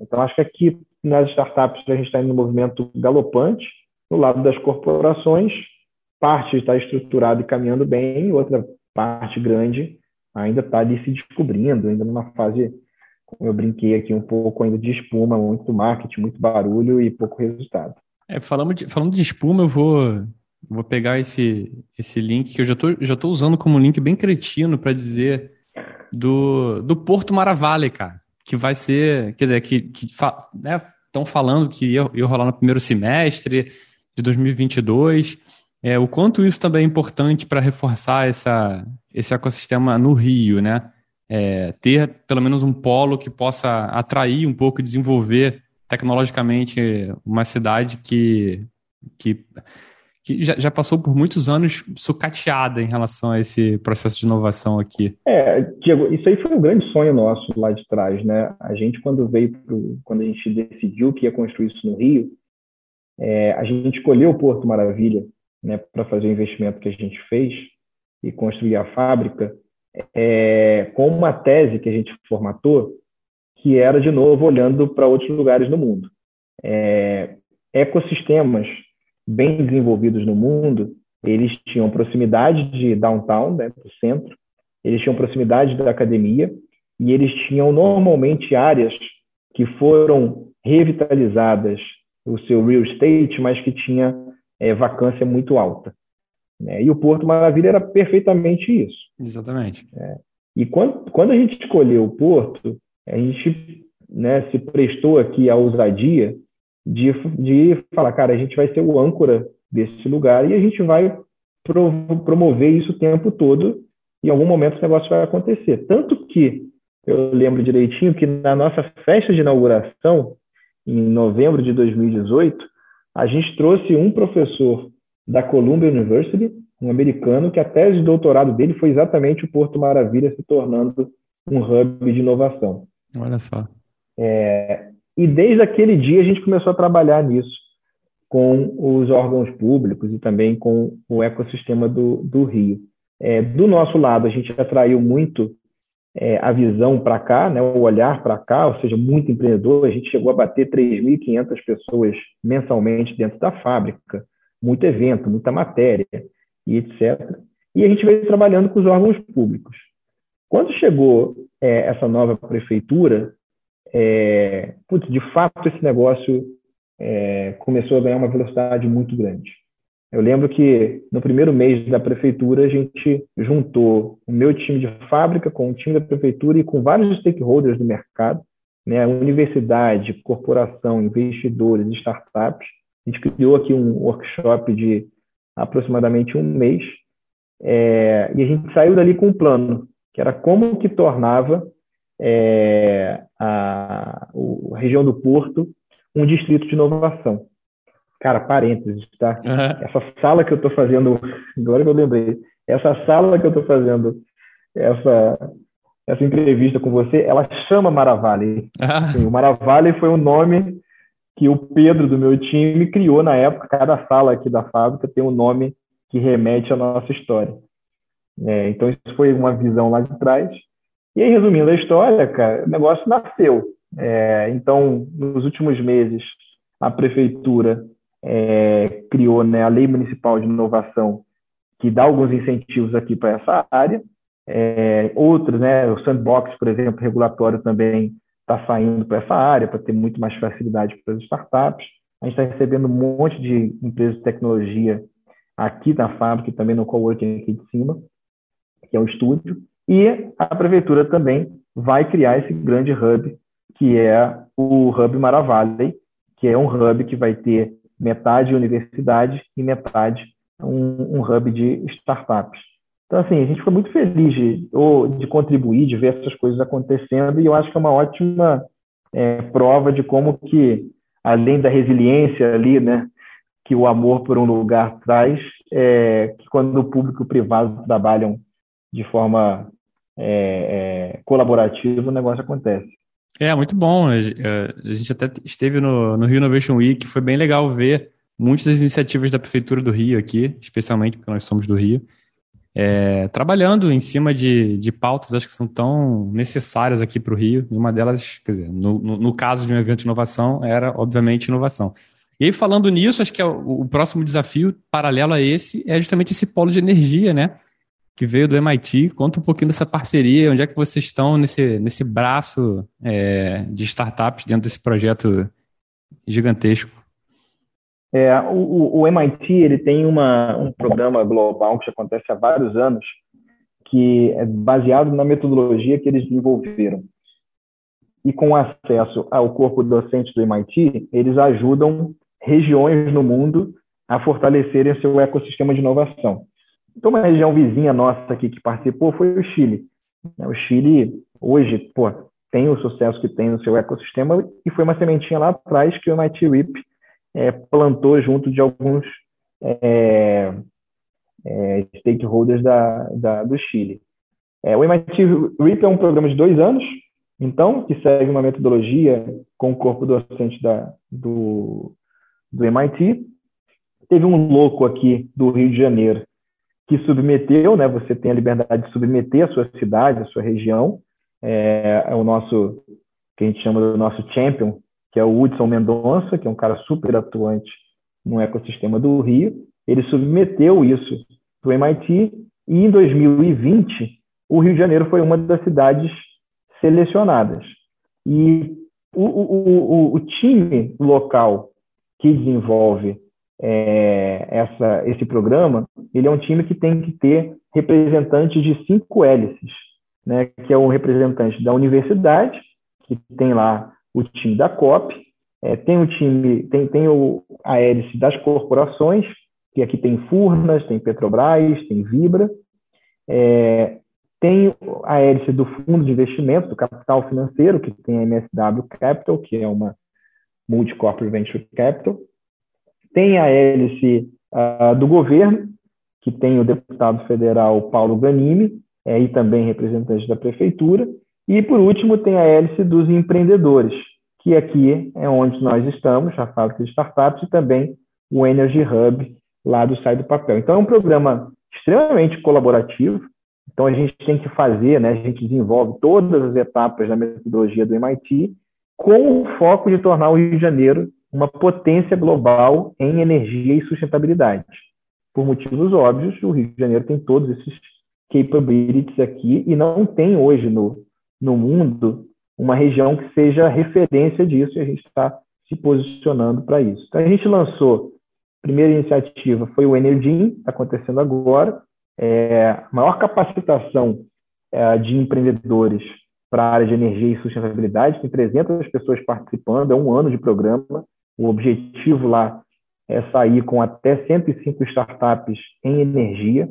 Então, acho que aqui nas startups a gente está em um movimento galopante, no lado das corporações, parte está estruturada e caminhando bem, outra parte grande ainda está ali se descobrindo, ainda numa fase, como eu brinquei aqui, um pouco ainda de espuma, muito marketing, muito barulho e pouco resultado. É, falando, de, falando de espuma, eu vou, vou pegar esse, esse link que eu já estou já tô usando como link bem cretino para dizer do, do Porto Maravalha, cara, que vai ser, quer dizer, que estão né, falando que ia, ia rolar no primeiro semestre, de 2022. É, o quanto isso também é importante para reforçar essa, esse ecossistema no Rio, né? É, ter pelo menos um polo que possa atrair um pouco e desenvolver tecnologicamente uma cidade que, que, que já, já, passou por muitos anos sucateada em relação a esse processo de inovação aqui. É, Diego, isso aí foi um grande sonho nosso lá de trás, né? A gente, quando veio, pro, quando a gente decidiu que ia construir isso no Rio, é, a gente escolheu o Porto Maravilha né, para fazer o investimento que a gente fez e construir a fábrica é, com uma tese que a gente formatou que era, de novo, olhando para outros lugares no mundo. É, ecossistemas bem desenvolvidos no mundo, eles tinham proximidade de downtown, né, do centro, eles tinham proximidade da academia e eles tinham normalmente áreas que foram revitalizadas o seu real estate, mas que tinha é, vacância muito alta. Né? E o Porto Maravilha era perfeitamente isso. Exatamente. É. E quando, quando a gente escolheu o Porto, a gente né, se prestou aqui à ousadia de, de falar, cara, a gente vai ser o âncora desse lugar e a gente vai pro, promover isso o tempo todo e em algum momento esse negócio vai acontecer. Tanto que eu lembro direitinho que na nossa festa de inauguração, em novembro de 2018, a gente trouxe um professor da Columbia University, um americano, que a tese de doutorado dele foi exatamente o Porto Maravilha se tornando um hub de inovação. Olha só. É, e desde aquele dia a gente começou a trabalhar nisso. com os órgãos públicos e também com o ecossistema do, do Rio. É, do nosso lado, a gente atraiu muito é, a visão para cá, né, o olhar para cá, ou seja, muito empreendedor. A gente chegou a bater 3.500 pessoas mensalmente dentro da fábrica, muito evento, muita matéria e etc. E a gente veio trabalhando com os órgãos públicos. Quando chegou é, essa nova prefeitura, é, putz, de fato esse negócio é, começou a ganhar uma velocidade muito grande. Eu lembro que no primeiro mês da prefeitura a gente juntou o meu time de fábrica com o time da prefeitura e com vários stakeholders do mercado, né, universidade, corporação, investidores, startups. A gente criou aqui um workshop de aproximadamente um mês é, e a gente saiu dali com um plano, que era como que tornava é, a, a região do Porto um distrito de inovação. Cara, parênteses, tá? Uhum. Essa sala que eu estou fazendo, agora que eu lembrei, essa sala que eu estou fazendo, essa, essa entrevista com você, ela chama Maravale. Uhum. o Maravale foi um nome que o Pedro do meu time criou na época. Cada sala aqui da fábrica tem um nome que remete à nossa história. É, então, isso foi uma visão lá de trás. E aí, resumindo a história, cara, o negócio nasceu. É, então, nos últimos meses, a prefeitura é, criou né, a Lei Municipal de Inovação, que dá alguns incentivos aqui para essa área. É, outros, né, o sandbox, por exemplo, regulatório também está saindo para essa área, para ter muito mais facilidade para as startups. A gente está recebendo um monte de empresas de tecnologia aqui na fábrica e também no coworking aqui de cima, que é o estúdio. E a prefeitura também vai criar esse grande hub, que é o Hub Maravalley, que é um hub que vai ter metade universidade e metade um, um hub de startups. Então, assim, a gente foi muito feliz de, de contribuir, de ver essas coisas acontecendo, e eu acho que é uma ótima é, prova de como que, além da resiliência ali, né, que o amor por um lugar traz, é, que quando o público e o privado trabalham de forma é, é colaborativa, o negócio acontece. É, muito bom. A gente até esteve no, no Rio Innovation Week, foi bem legal ver muitas das iniciativas da Prefeitura do Rio aqui, especialmente porque nós somos do Rio, é, trabalhando em cima de, de pautas acho que são tão necessárias aqui para o Rio. E uma delas, quer dizer, no, no, no, caso de um evento de inovação, era obviamente inovação. E aí, falando nisso, acho que é o, o próximo desafio paralelo a esse é justamente esse polo de energia, né? Que veio do MIT. Conta um pouquinho dessa parceria, onde é que vocês estão nesse, nesse braço é, de startups dentro desse projeto gigantesco? É, o, o, MIT ele tem uma, um programa global que acontece há vários anos, que é baseado na metodologia que eles desenvolveram. E com acesso ao corpo docente do MIT, eles ajudam regiões no mundo a fortalecerem seu ecossistema de inovação. Então, uma região vizinha nossa aqui que participou foi o Chile. O Chile, hoje, pô, tem o sucesso que tem no seu ecossistema e foi uma sementinha lá atrás que o MIT RIP é, plantou junto de alguns é, é, stakeholders da, da, do Chile. É, o MIT RIP é um programa de dois anos, então, que segue uma metodologia com o corpo docente da, do, do MIT. Teve um louco aqui do Rio de Janeiro que submeteu, né? Você tem a liberdade de submeter a sua cidade, a sua região. É, é o nosso, que a gente chama do nosso champion, que é o Hudson Mendonça, que é um cara super atuante no ecossistema do Rio. Ele submeteu isso para o MIT e em 2020 o Rio de Janeiro foi uma das cidades selecionadas. E o, o, o, o time local que desenvolve é, essa, esse programa, ele é um time que tem que ter representantes de cinco hélices, né, que é o representante da universidade, que tem lá o time da COP, é, tem o time, tem, tem o, a hélice das corporações, que aqui tem Furnas, tem Petrobras, tem Vibra, é, tem a hélice do fundo de investimento, do capital financeiro, que tem a MSW Capital, que é uma multi-corporate venture capital, tem a hélice uh, do governo, que tem o deputado federal Paulo Ganimi, é, e também representante da prefeitura. E, por último, tem a hélice dos empreendedores, que aqui é onde nós estamos, a fábrica de startups, e também o Energy Hub lá do Sai do Papel. Então, é um programa extremamente colaborativo. Então, a gente tem que fazer, né, a gente desenvolve todas as etapas da metodologia do MIT com o foco de tornar o Rio de Janeiro uma potência global em energia e sustentabilidade. Por motivos óbvios, o Rio de Janeiro tem todos esses capabilities aqui e não tem hoje no, no mundo uma região que seja referência disso e a gente está se posicionando para isso. Então, a gente lançou, a primeira iniciativa foi o Energy, está acontecendo agora, é, maior capacitação é, de empreendedores para a área de energia e sustentabilidade, tem 300 pessoas participando, é um ano de programa, o objetivo lá é sair com até 105 startups em energia,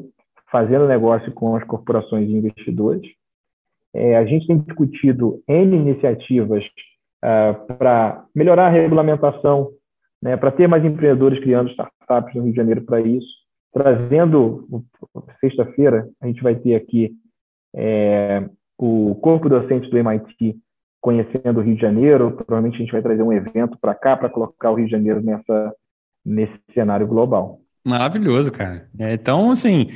fazendo negócio com as corporações e investidores. É, a gente tem discutido N iniciativas uh, para melhorar a regulamentação, né, para ter mais empreendedores criando startups no Rio de Janeiro para isso. Trazendo, sexta-feira, a gente vai ter aqui é, o corpo docente do MIT conhecendo o Rio de Janeiro. Provavelmente a gente vai trazer um evento para cá para colocar o Rio de Janeiro nessa, nesse cenário global. Maravilhoso, cara. É, então, assim,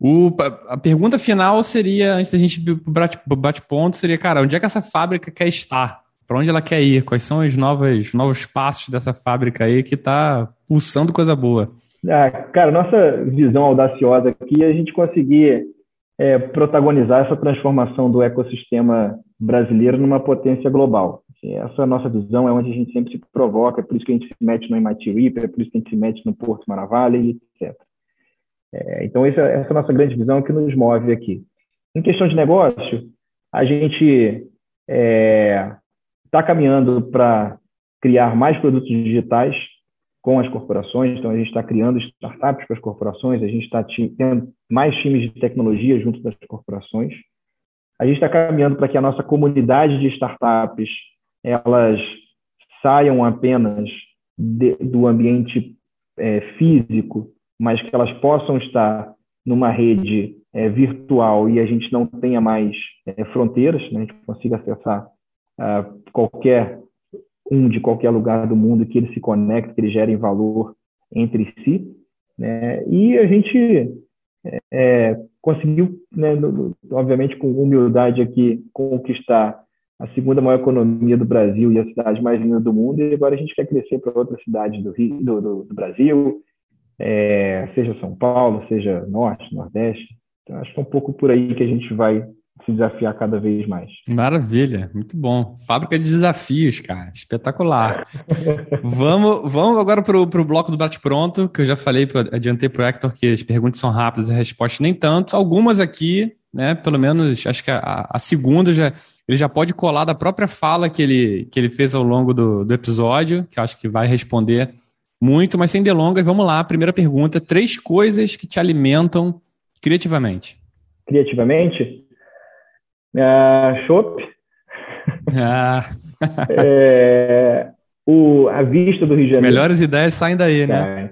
o, a pergunta final seria, antes da gente ir para bate-ponto, seria, cara, onde é que essa fábrica quer estar? Para onde ela quer ir? Quais são os novos, novos passos dessa fábrica aí que está pulsando coisa boa? Ah, cara, nossa visão audaciosa aqui é a gente conseguir é, protagonizar essa transformação do ecossistema brasileiro numa potência global. Assim, essa é nossa visão, é onde a gente sempre se provoca, é por isso que a gente se mete no MIT Reaper, é por isso que a gente se mete no Porto Maravilha, etc. É, então, essa, essa é a nossa grande visão que nos move aqui. Em questão de negócio, a gente está é, tá caminhando para criar mais produtos digitais com as corporações, então a gente está criando startups para as corporações, a gente está tendo mais times de tecnologia junto das corporações. A gente está caminhando para que a nossa comunidade de startups elas saiam apenas de, do ambiente é, físico, mas que elas possam estar numa rede é, virtual e a gente não tenha mais é, fronteiras, né? a gente consiga acessar uh, qualquer um de qualquer lugar do mundo, que eles se conectem, que eles gerem valor entre si. Né? E a gente é, conseguiu, né, obviamente com humildade aqui, conquistar a segunda maior economia do Brasil e a cidade mais linda do mundo, e agora a gente quer crescer para outras cidades do, do, do, do Brasil, é, seja São Paulo, seja Norte, Nordeste. Então, acho que é um pouco por aí que a gente vai se desafiar cada vez mais. Maravilha, muito bom. Fábrica de desafios, cara, espetacular. vamos, vamos agora para o bloco do Bate Pronto, que eu já falei, adiantei para o Hector que as perguntas são rápidas e as respostas nem tanto. Algumas aqui, né, pelo menos, acho que a, a segunda já, ele já pode colar da própria fala que ele, que ele fez ao longo do, do episódio, que acho que vai responder muito, mas sem delongas, vamos lá. Primeira pergunta: três coisas que te alimentam criativamente. Criativamente? Uh, chopp. Ah. [LAUGHS] é, o, a vista do Rio de Janeiro. Melhores ideias saem daí, né?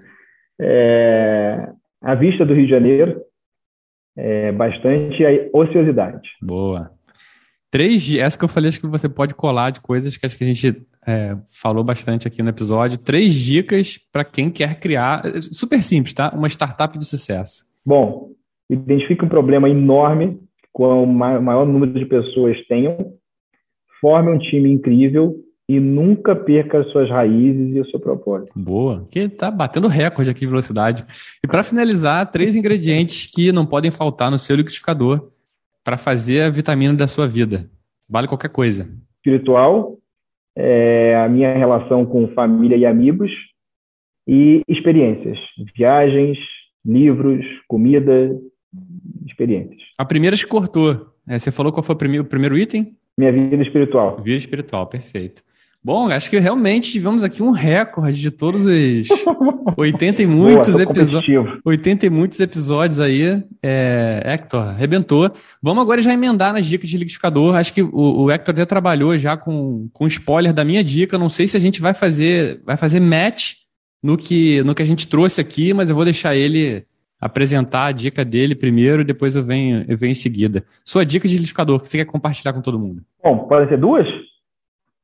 É, a vista do Rio de Janeiro, é, bastante a ociosidade. Boa. Três, essa que eu falei, acho que você pode colar de coisas que acho que a gente é, falou bastante aqui no episódio. Três dicas para quem quer criar, super simples, tá? Uma startup de sucesso. Bom, identifique um problema enorme com o maior número de pessoas tenham, forme um time incrível e nunca perca as suas raízes e o seu propósito. Boa, que tá batendo recorde aqui de velocidade. E para finalizar, três ingredientes que não podem faltar no seu liquidificador para fazer a vitamina da sua vida. Vale qualquer coisa. Espiritual, é, a minha relação com família e amigos e experiências, viagens, livros, comida, experiências. A primeira se cortou. É, você falou qual foi o primeiro, item? Minha vida espiritual. Vida espiritual, perfeito. Bom, acho que realmente tivemos aqui um recorde de todos os [LAUGHS] 80 e muitos episódios. 80 e muitos episódios aí. É, Hector, arrebentou. Vamos agora já emendar nas dicas de liquidificador. Acho que o, o Hector já trabalhou já com, com spoiler da minha dica. Não sei se a gente vai fazer, vai fazer match no que, no que a gente trouxe aqui, mas eu vou deixar ele apresentar a dica dele primeiro e depois eu venho, eu venho em seguida. Sua dica de liquidificador, que você quer compartilhar com todo mundo? Bom, podem ser duas?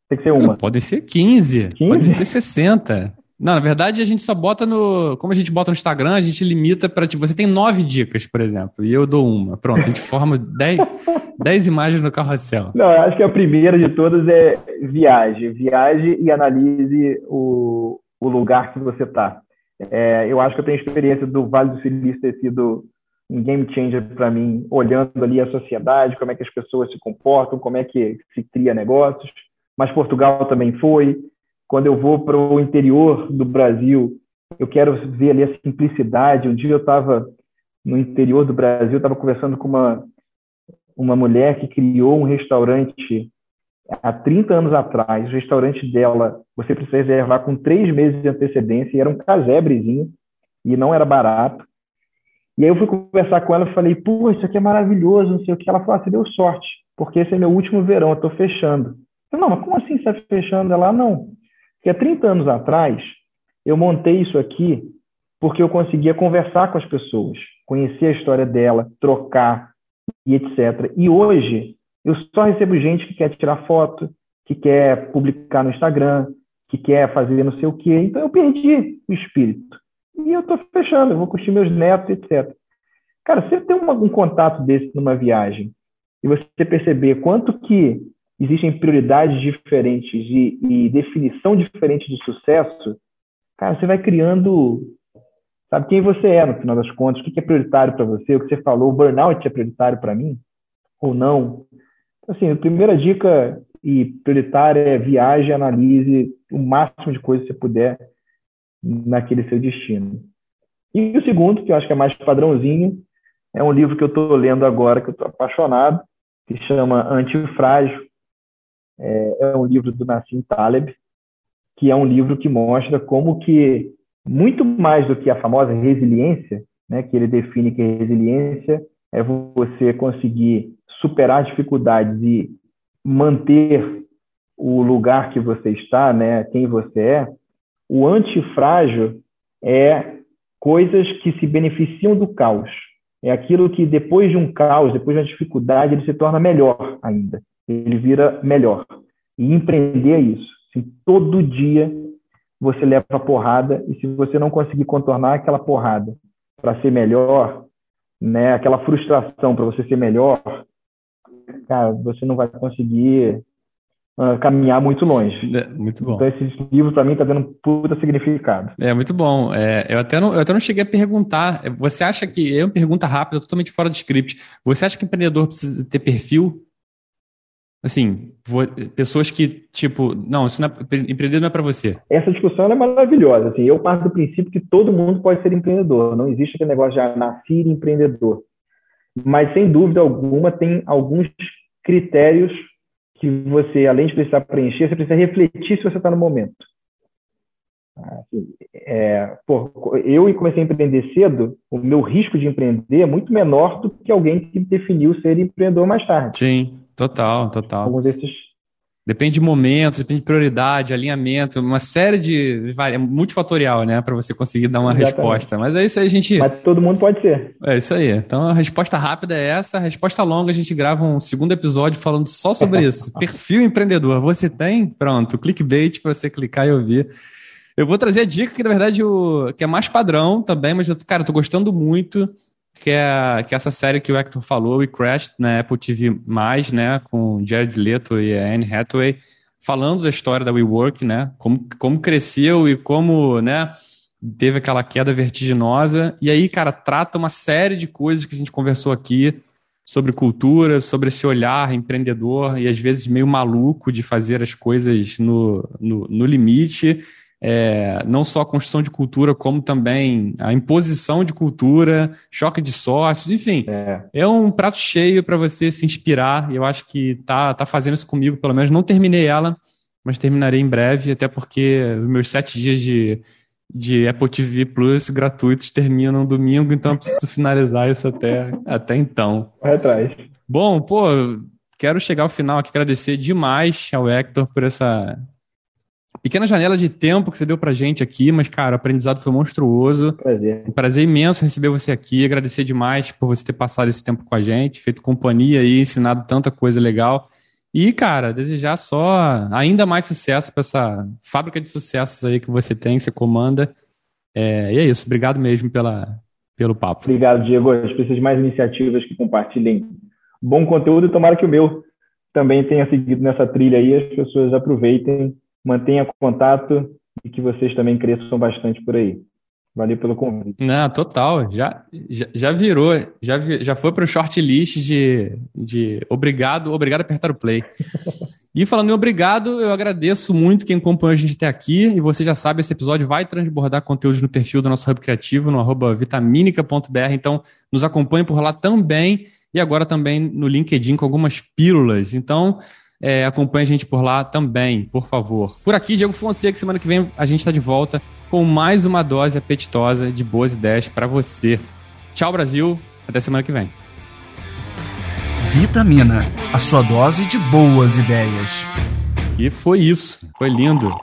Tem que ser uma. Pode ser 15, 15? pode ser 60. Não, na verdade a gente só bota no. Como a gente bota no Instagram, a gente limita para. Tipo, você tem nove dicas, por exemplo, e eu dou uma. Pronto, a gente forma dez, [LAUGHS] dez imagens no carrossel. Não, acho que a primeira de todas é viaje. Viaje e analise o, o lugar que você está. É, eu acho que eu tenho experiência do Vale do Silício ter sido um game changer para mim, olhando ali a sociedade, como é que as pessoas se comportam, como é que se cria negócios. Mas Portugal também foi. Quando eu vou para o interior do Brasil, eu quero ver ali a simplicidade. Um dia eu estava no interior do Brasil, estava conversando com uma, uma mulher que criou um restaurante há 30 anos atrás. O restaurante dela, você precisa reservar com três meses de antecedência, e era um casebrezinho, e não era barato. E aí eu fui conversar com ela e falei, pô, isso aqui é maravilhoso, não sei o que. Ela falou, ah, você deu sorte, porque esse é meu último verão, eu estou fechando. Eu falei, não, mas como assim você está fechando? Ela, não, porque há 30 anos atrás, eu montei isso aqui porque eu conseguia conversar com as pessoas, conhecer a história dela, trocar e etc. E hoje, eu só recebo gente que quer tirar foto, que quer publicar no Instagram, que quer fazer não sei o quê. Então, eu perdi o espírito. E eu estou fechando, eu vou curtir meus netos, etc. Cara, você tem um contato desse numa viagem e você perceber quanto que existem prioridades diferentes e, e definição diferente de sucesso, cara, você vai criando, sabe, quem você é no final das contas, o que é prioritário para você, o que você falou, o burnout é prioritário para mim ou não. Assim, a primeira dica e prioritária é viaje, analise o máximo de coisas que você puder naquele seu destino. E o segundo, que eu acho que é mais padrãozinho, é um livro que eu estou lendo agora, que eu estou apaixonado, que chama Antifrágil, é, é um livro do Nassim Taleb, que é um livro que mostra como que, muito mais do que a famosa resiliência, né, que ele define que resiliência é você conseguir superar dificuldades e manter o lugar que você está, né, quem você é, o antifrágil é coisas que se beneficiam do caos. É aquilo que depois de um caos, depois de uma dificuldade, ele se torna melhor ainda ele vira melhor. E empreender é isso. Assim, todo dia você leva a porrada e se você não conseguir contornar aquela porrada para ser melhor, né, aquela frustração para você ser melhor, cara, você não vai conseguir uh, caminhar muito longe. É, muito bom. Então esse livro para mim está dando um puta significado. É muito bom. É, eu, até não, eu até não cheguei a perguntar. Você acha que é uma pergunta rápida, totalmente fora de script. Você acha que empreendedor precisa ter perfil Assim, vou, pessoas que, tipo, não, isso não é, empreender não é para você. Essa discussão é maravilhosa. Assim, eu parto do princípio que todo mundo pode ser empreendedor. Não existe aquele negócio de ah, nascer empreendedor. Mas, sem dúvida alguma, tem alguns critérios que você, além de precisar preencher, você precisa refletir se você está no momento. Assim, é, pô, eu comecei a empreender cedo, o meu risco de empreender é muito menor do que alguém que definiu ser empreendedor mais tarde. Sim. Total, total. Alguns desses. Depende de momentos, depende de prioridade, alinhamento, uma série de. É multifatorial, né? Para você conseguir dar uma Exatamente. resposta. Mas é isso aí, a gente. Mas todo mundo pode ser. É isso aí. Então a resposta rápida é essa. A resposta longa, a gente grava um segundo episódio falando só sobre isso. [LAUGHS] Perfil empreendedor. Você tem? Pronto. Clickbait para você clicar e ouvir. Eu vou trazer a dica que, na verdade, o, que é mais padrão também, mas, cara, eu tô gostando muito que é, que é essa série que o Hector falou, We Crashed, na Apple TV+, né, com Jared Leto e a Anne Hathaway, falando da história da WeWork, né, como, como cresceu e como, né, teve aquela queda vertiginosa. E aí, cara, trata uma série de coisas que a gente conversou aqui sobre cultura, sobre esse olhar empreendedor e às vezes meio maluco de fazer as coisas no, no, no limite é, não só a construção de cultura, como também a imposição de cultura, choque de sócios, enfim. É, é um prato cheio para você se inspirar. Eu acho que tá, tá fazendo isso comigo, pelo menos. Não terminei ela, mas terminarei em breve, até porque os meus sete dias de, de Apple TV Plus gratuitos terminam domingo, então eu preciso finalizar isso até, até então. Vai atrás. Bom, pô, quero chegar ao final aqui, agradecer demais ao Hector por essa pequena janela de tempo que você deu pra gente aqui, mas, cara, o aprendizado foi monstruoso. Prazer. Um prazer imenso receber você aqui, agradecer demais por você ter passado esse tempo com a gente, feito companhia e ensinado tanta coisa legal. E, cara, desejar só ainda mais sucesso para essa fábrica de sucessos aí que você tem, que você comanda. É, e é isso. Obrigado mesmo pela, pelo papo. Obrigado, Diego. A gente precisa de mais iniciativas que compartilhem bom conteúdo e tomara que o meu também tenha seguido nessa trilha aí. As pessoas aproveitem, mantenham contato e que vocês também cresçam bastante por aí. Valeu pelo convite. Não, total. Já, já, já virou, já, já foi para o shortlist de, de obrigado, obrigado a apertar o play. [LAUGHS] e falando em obrigado, eu agradeço muito quem acompanhou a gente até aqui. E você já sabe, esse episódio vai transbordar conteúdos no perfil do nosso Hub Criativo, no arroba vitaminica.br. Então, nos acompanhe por lá também. E agora também no LinkedIn com algumas pílulas. Então, é, acompanhe a gente por lá também, por favor. Por aqui, Diego Fonseca, semana que vem a gente está de volta com mais uma dose apetitosa de boas ideias para você. Tchau, Brasil. Até semana que vem. Vitamina, a sua dose de boas ideias. E foi isso. Foi lindo.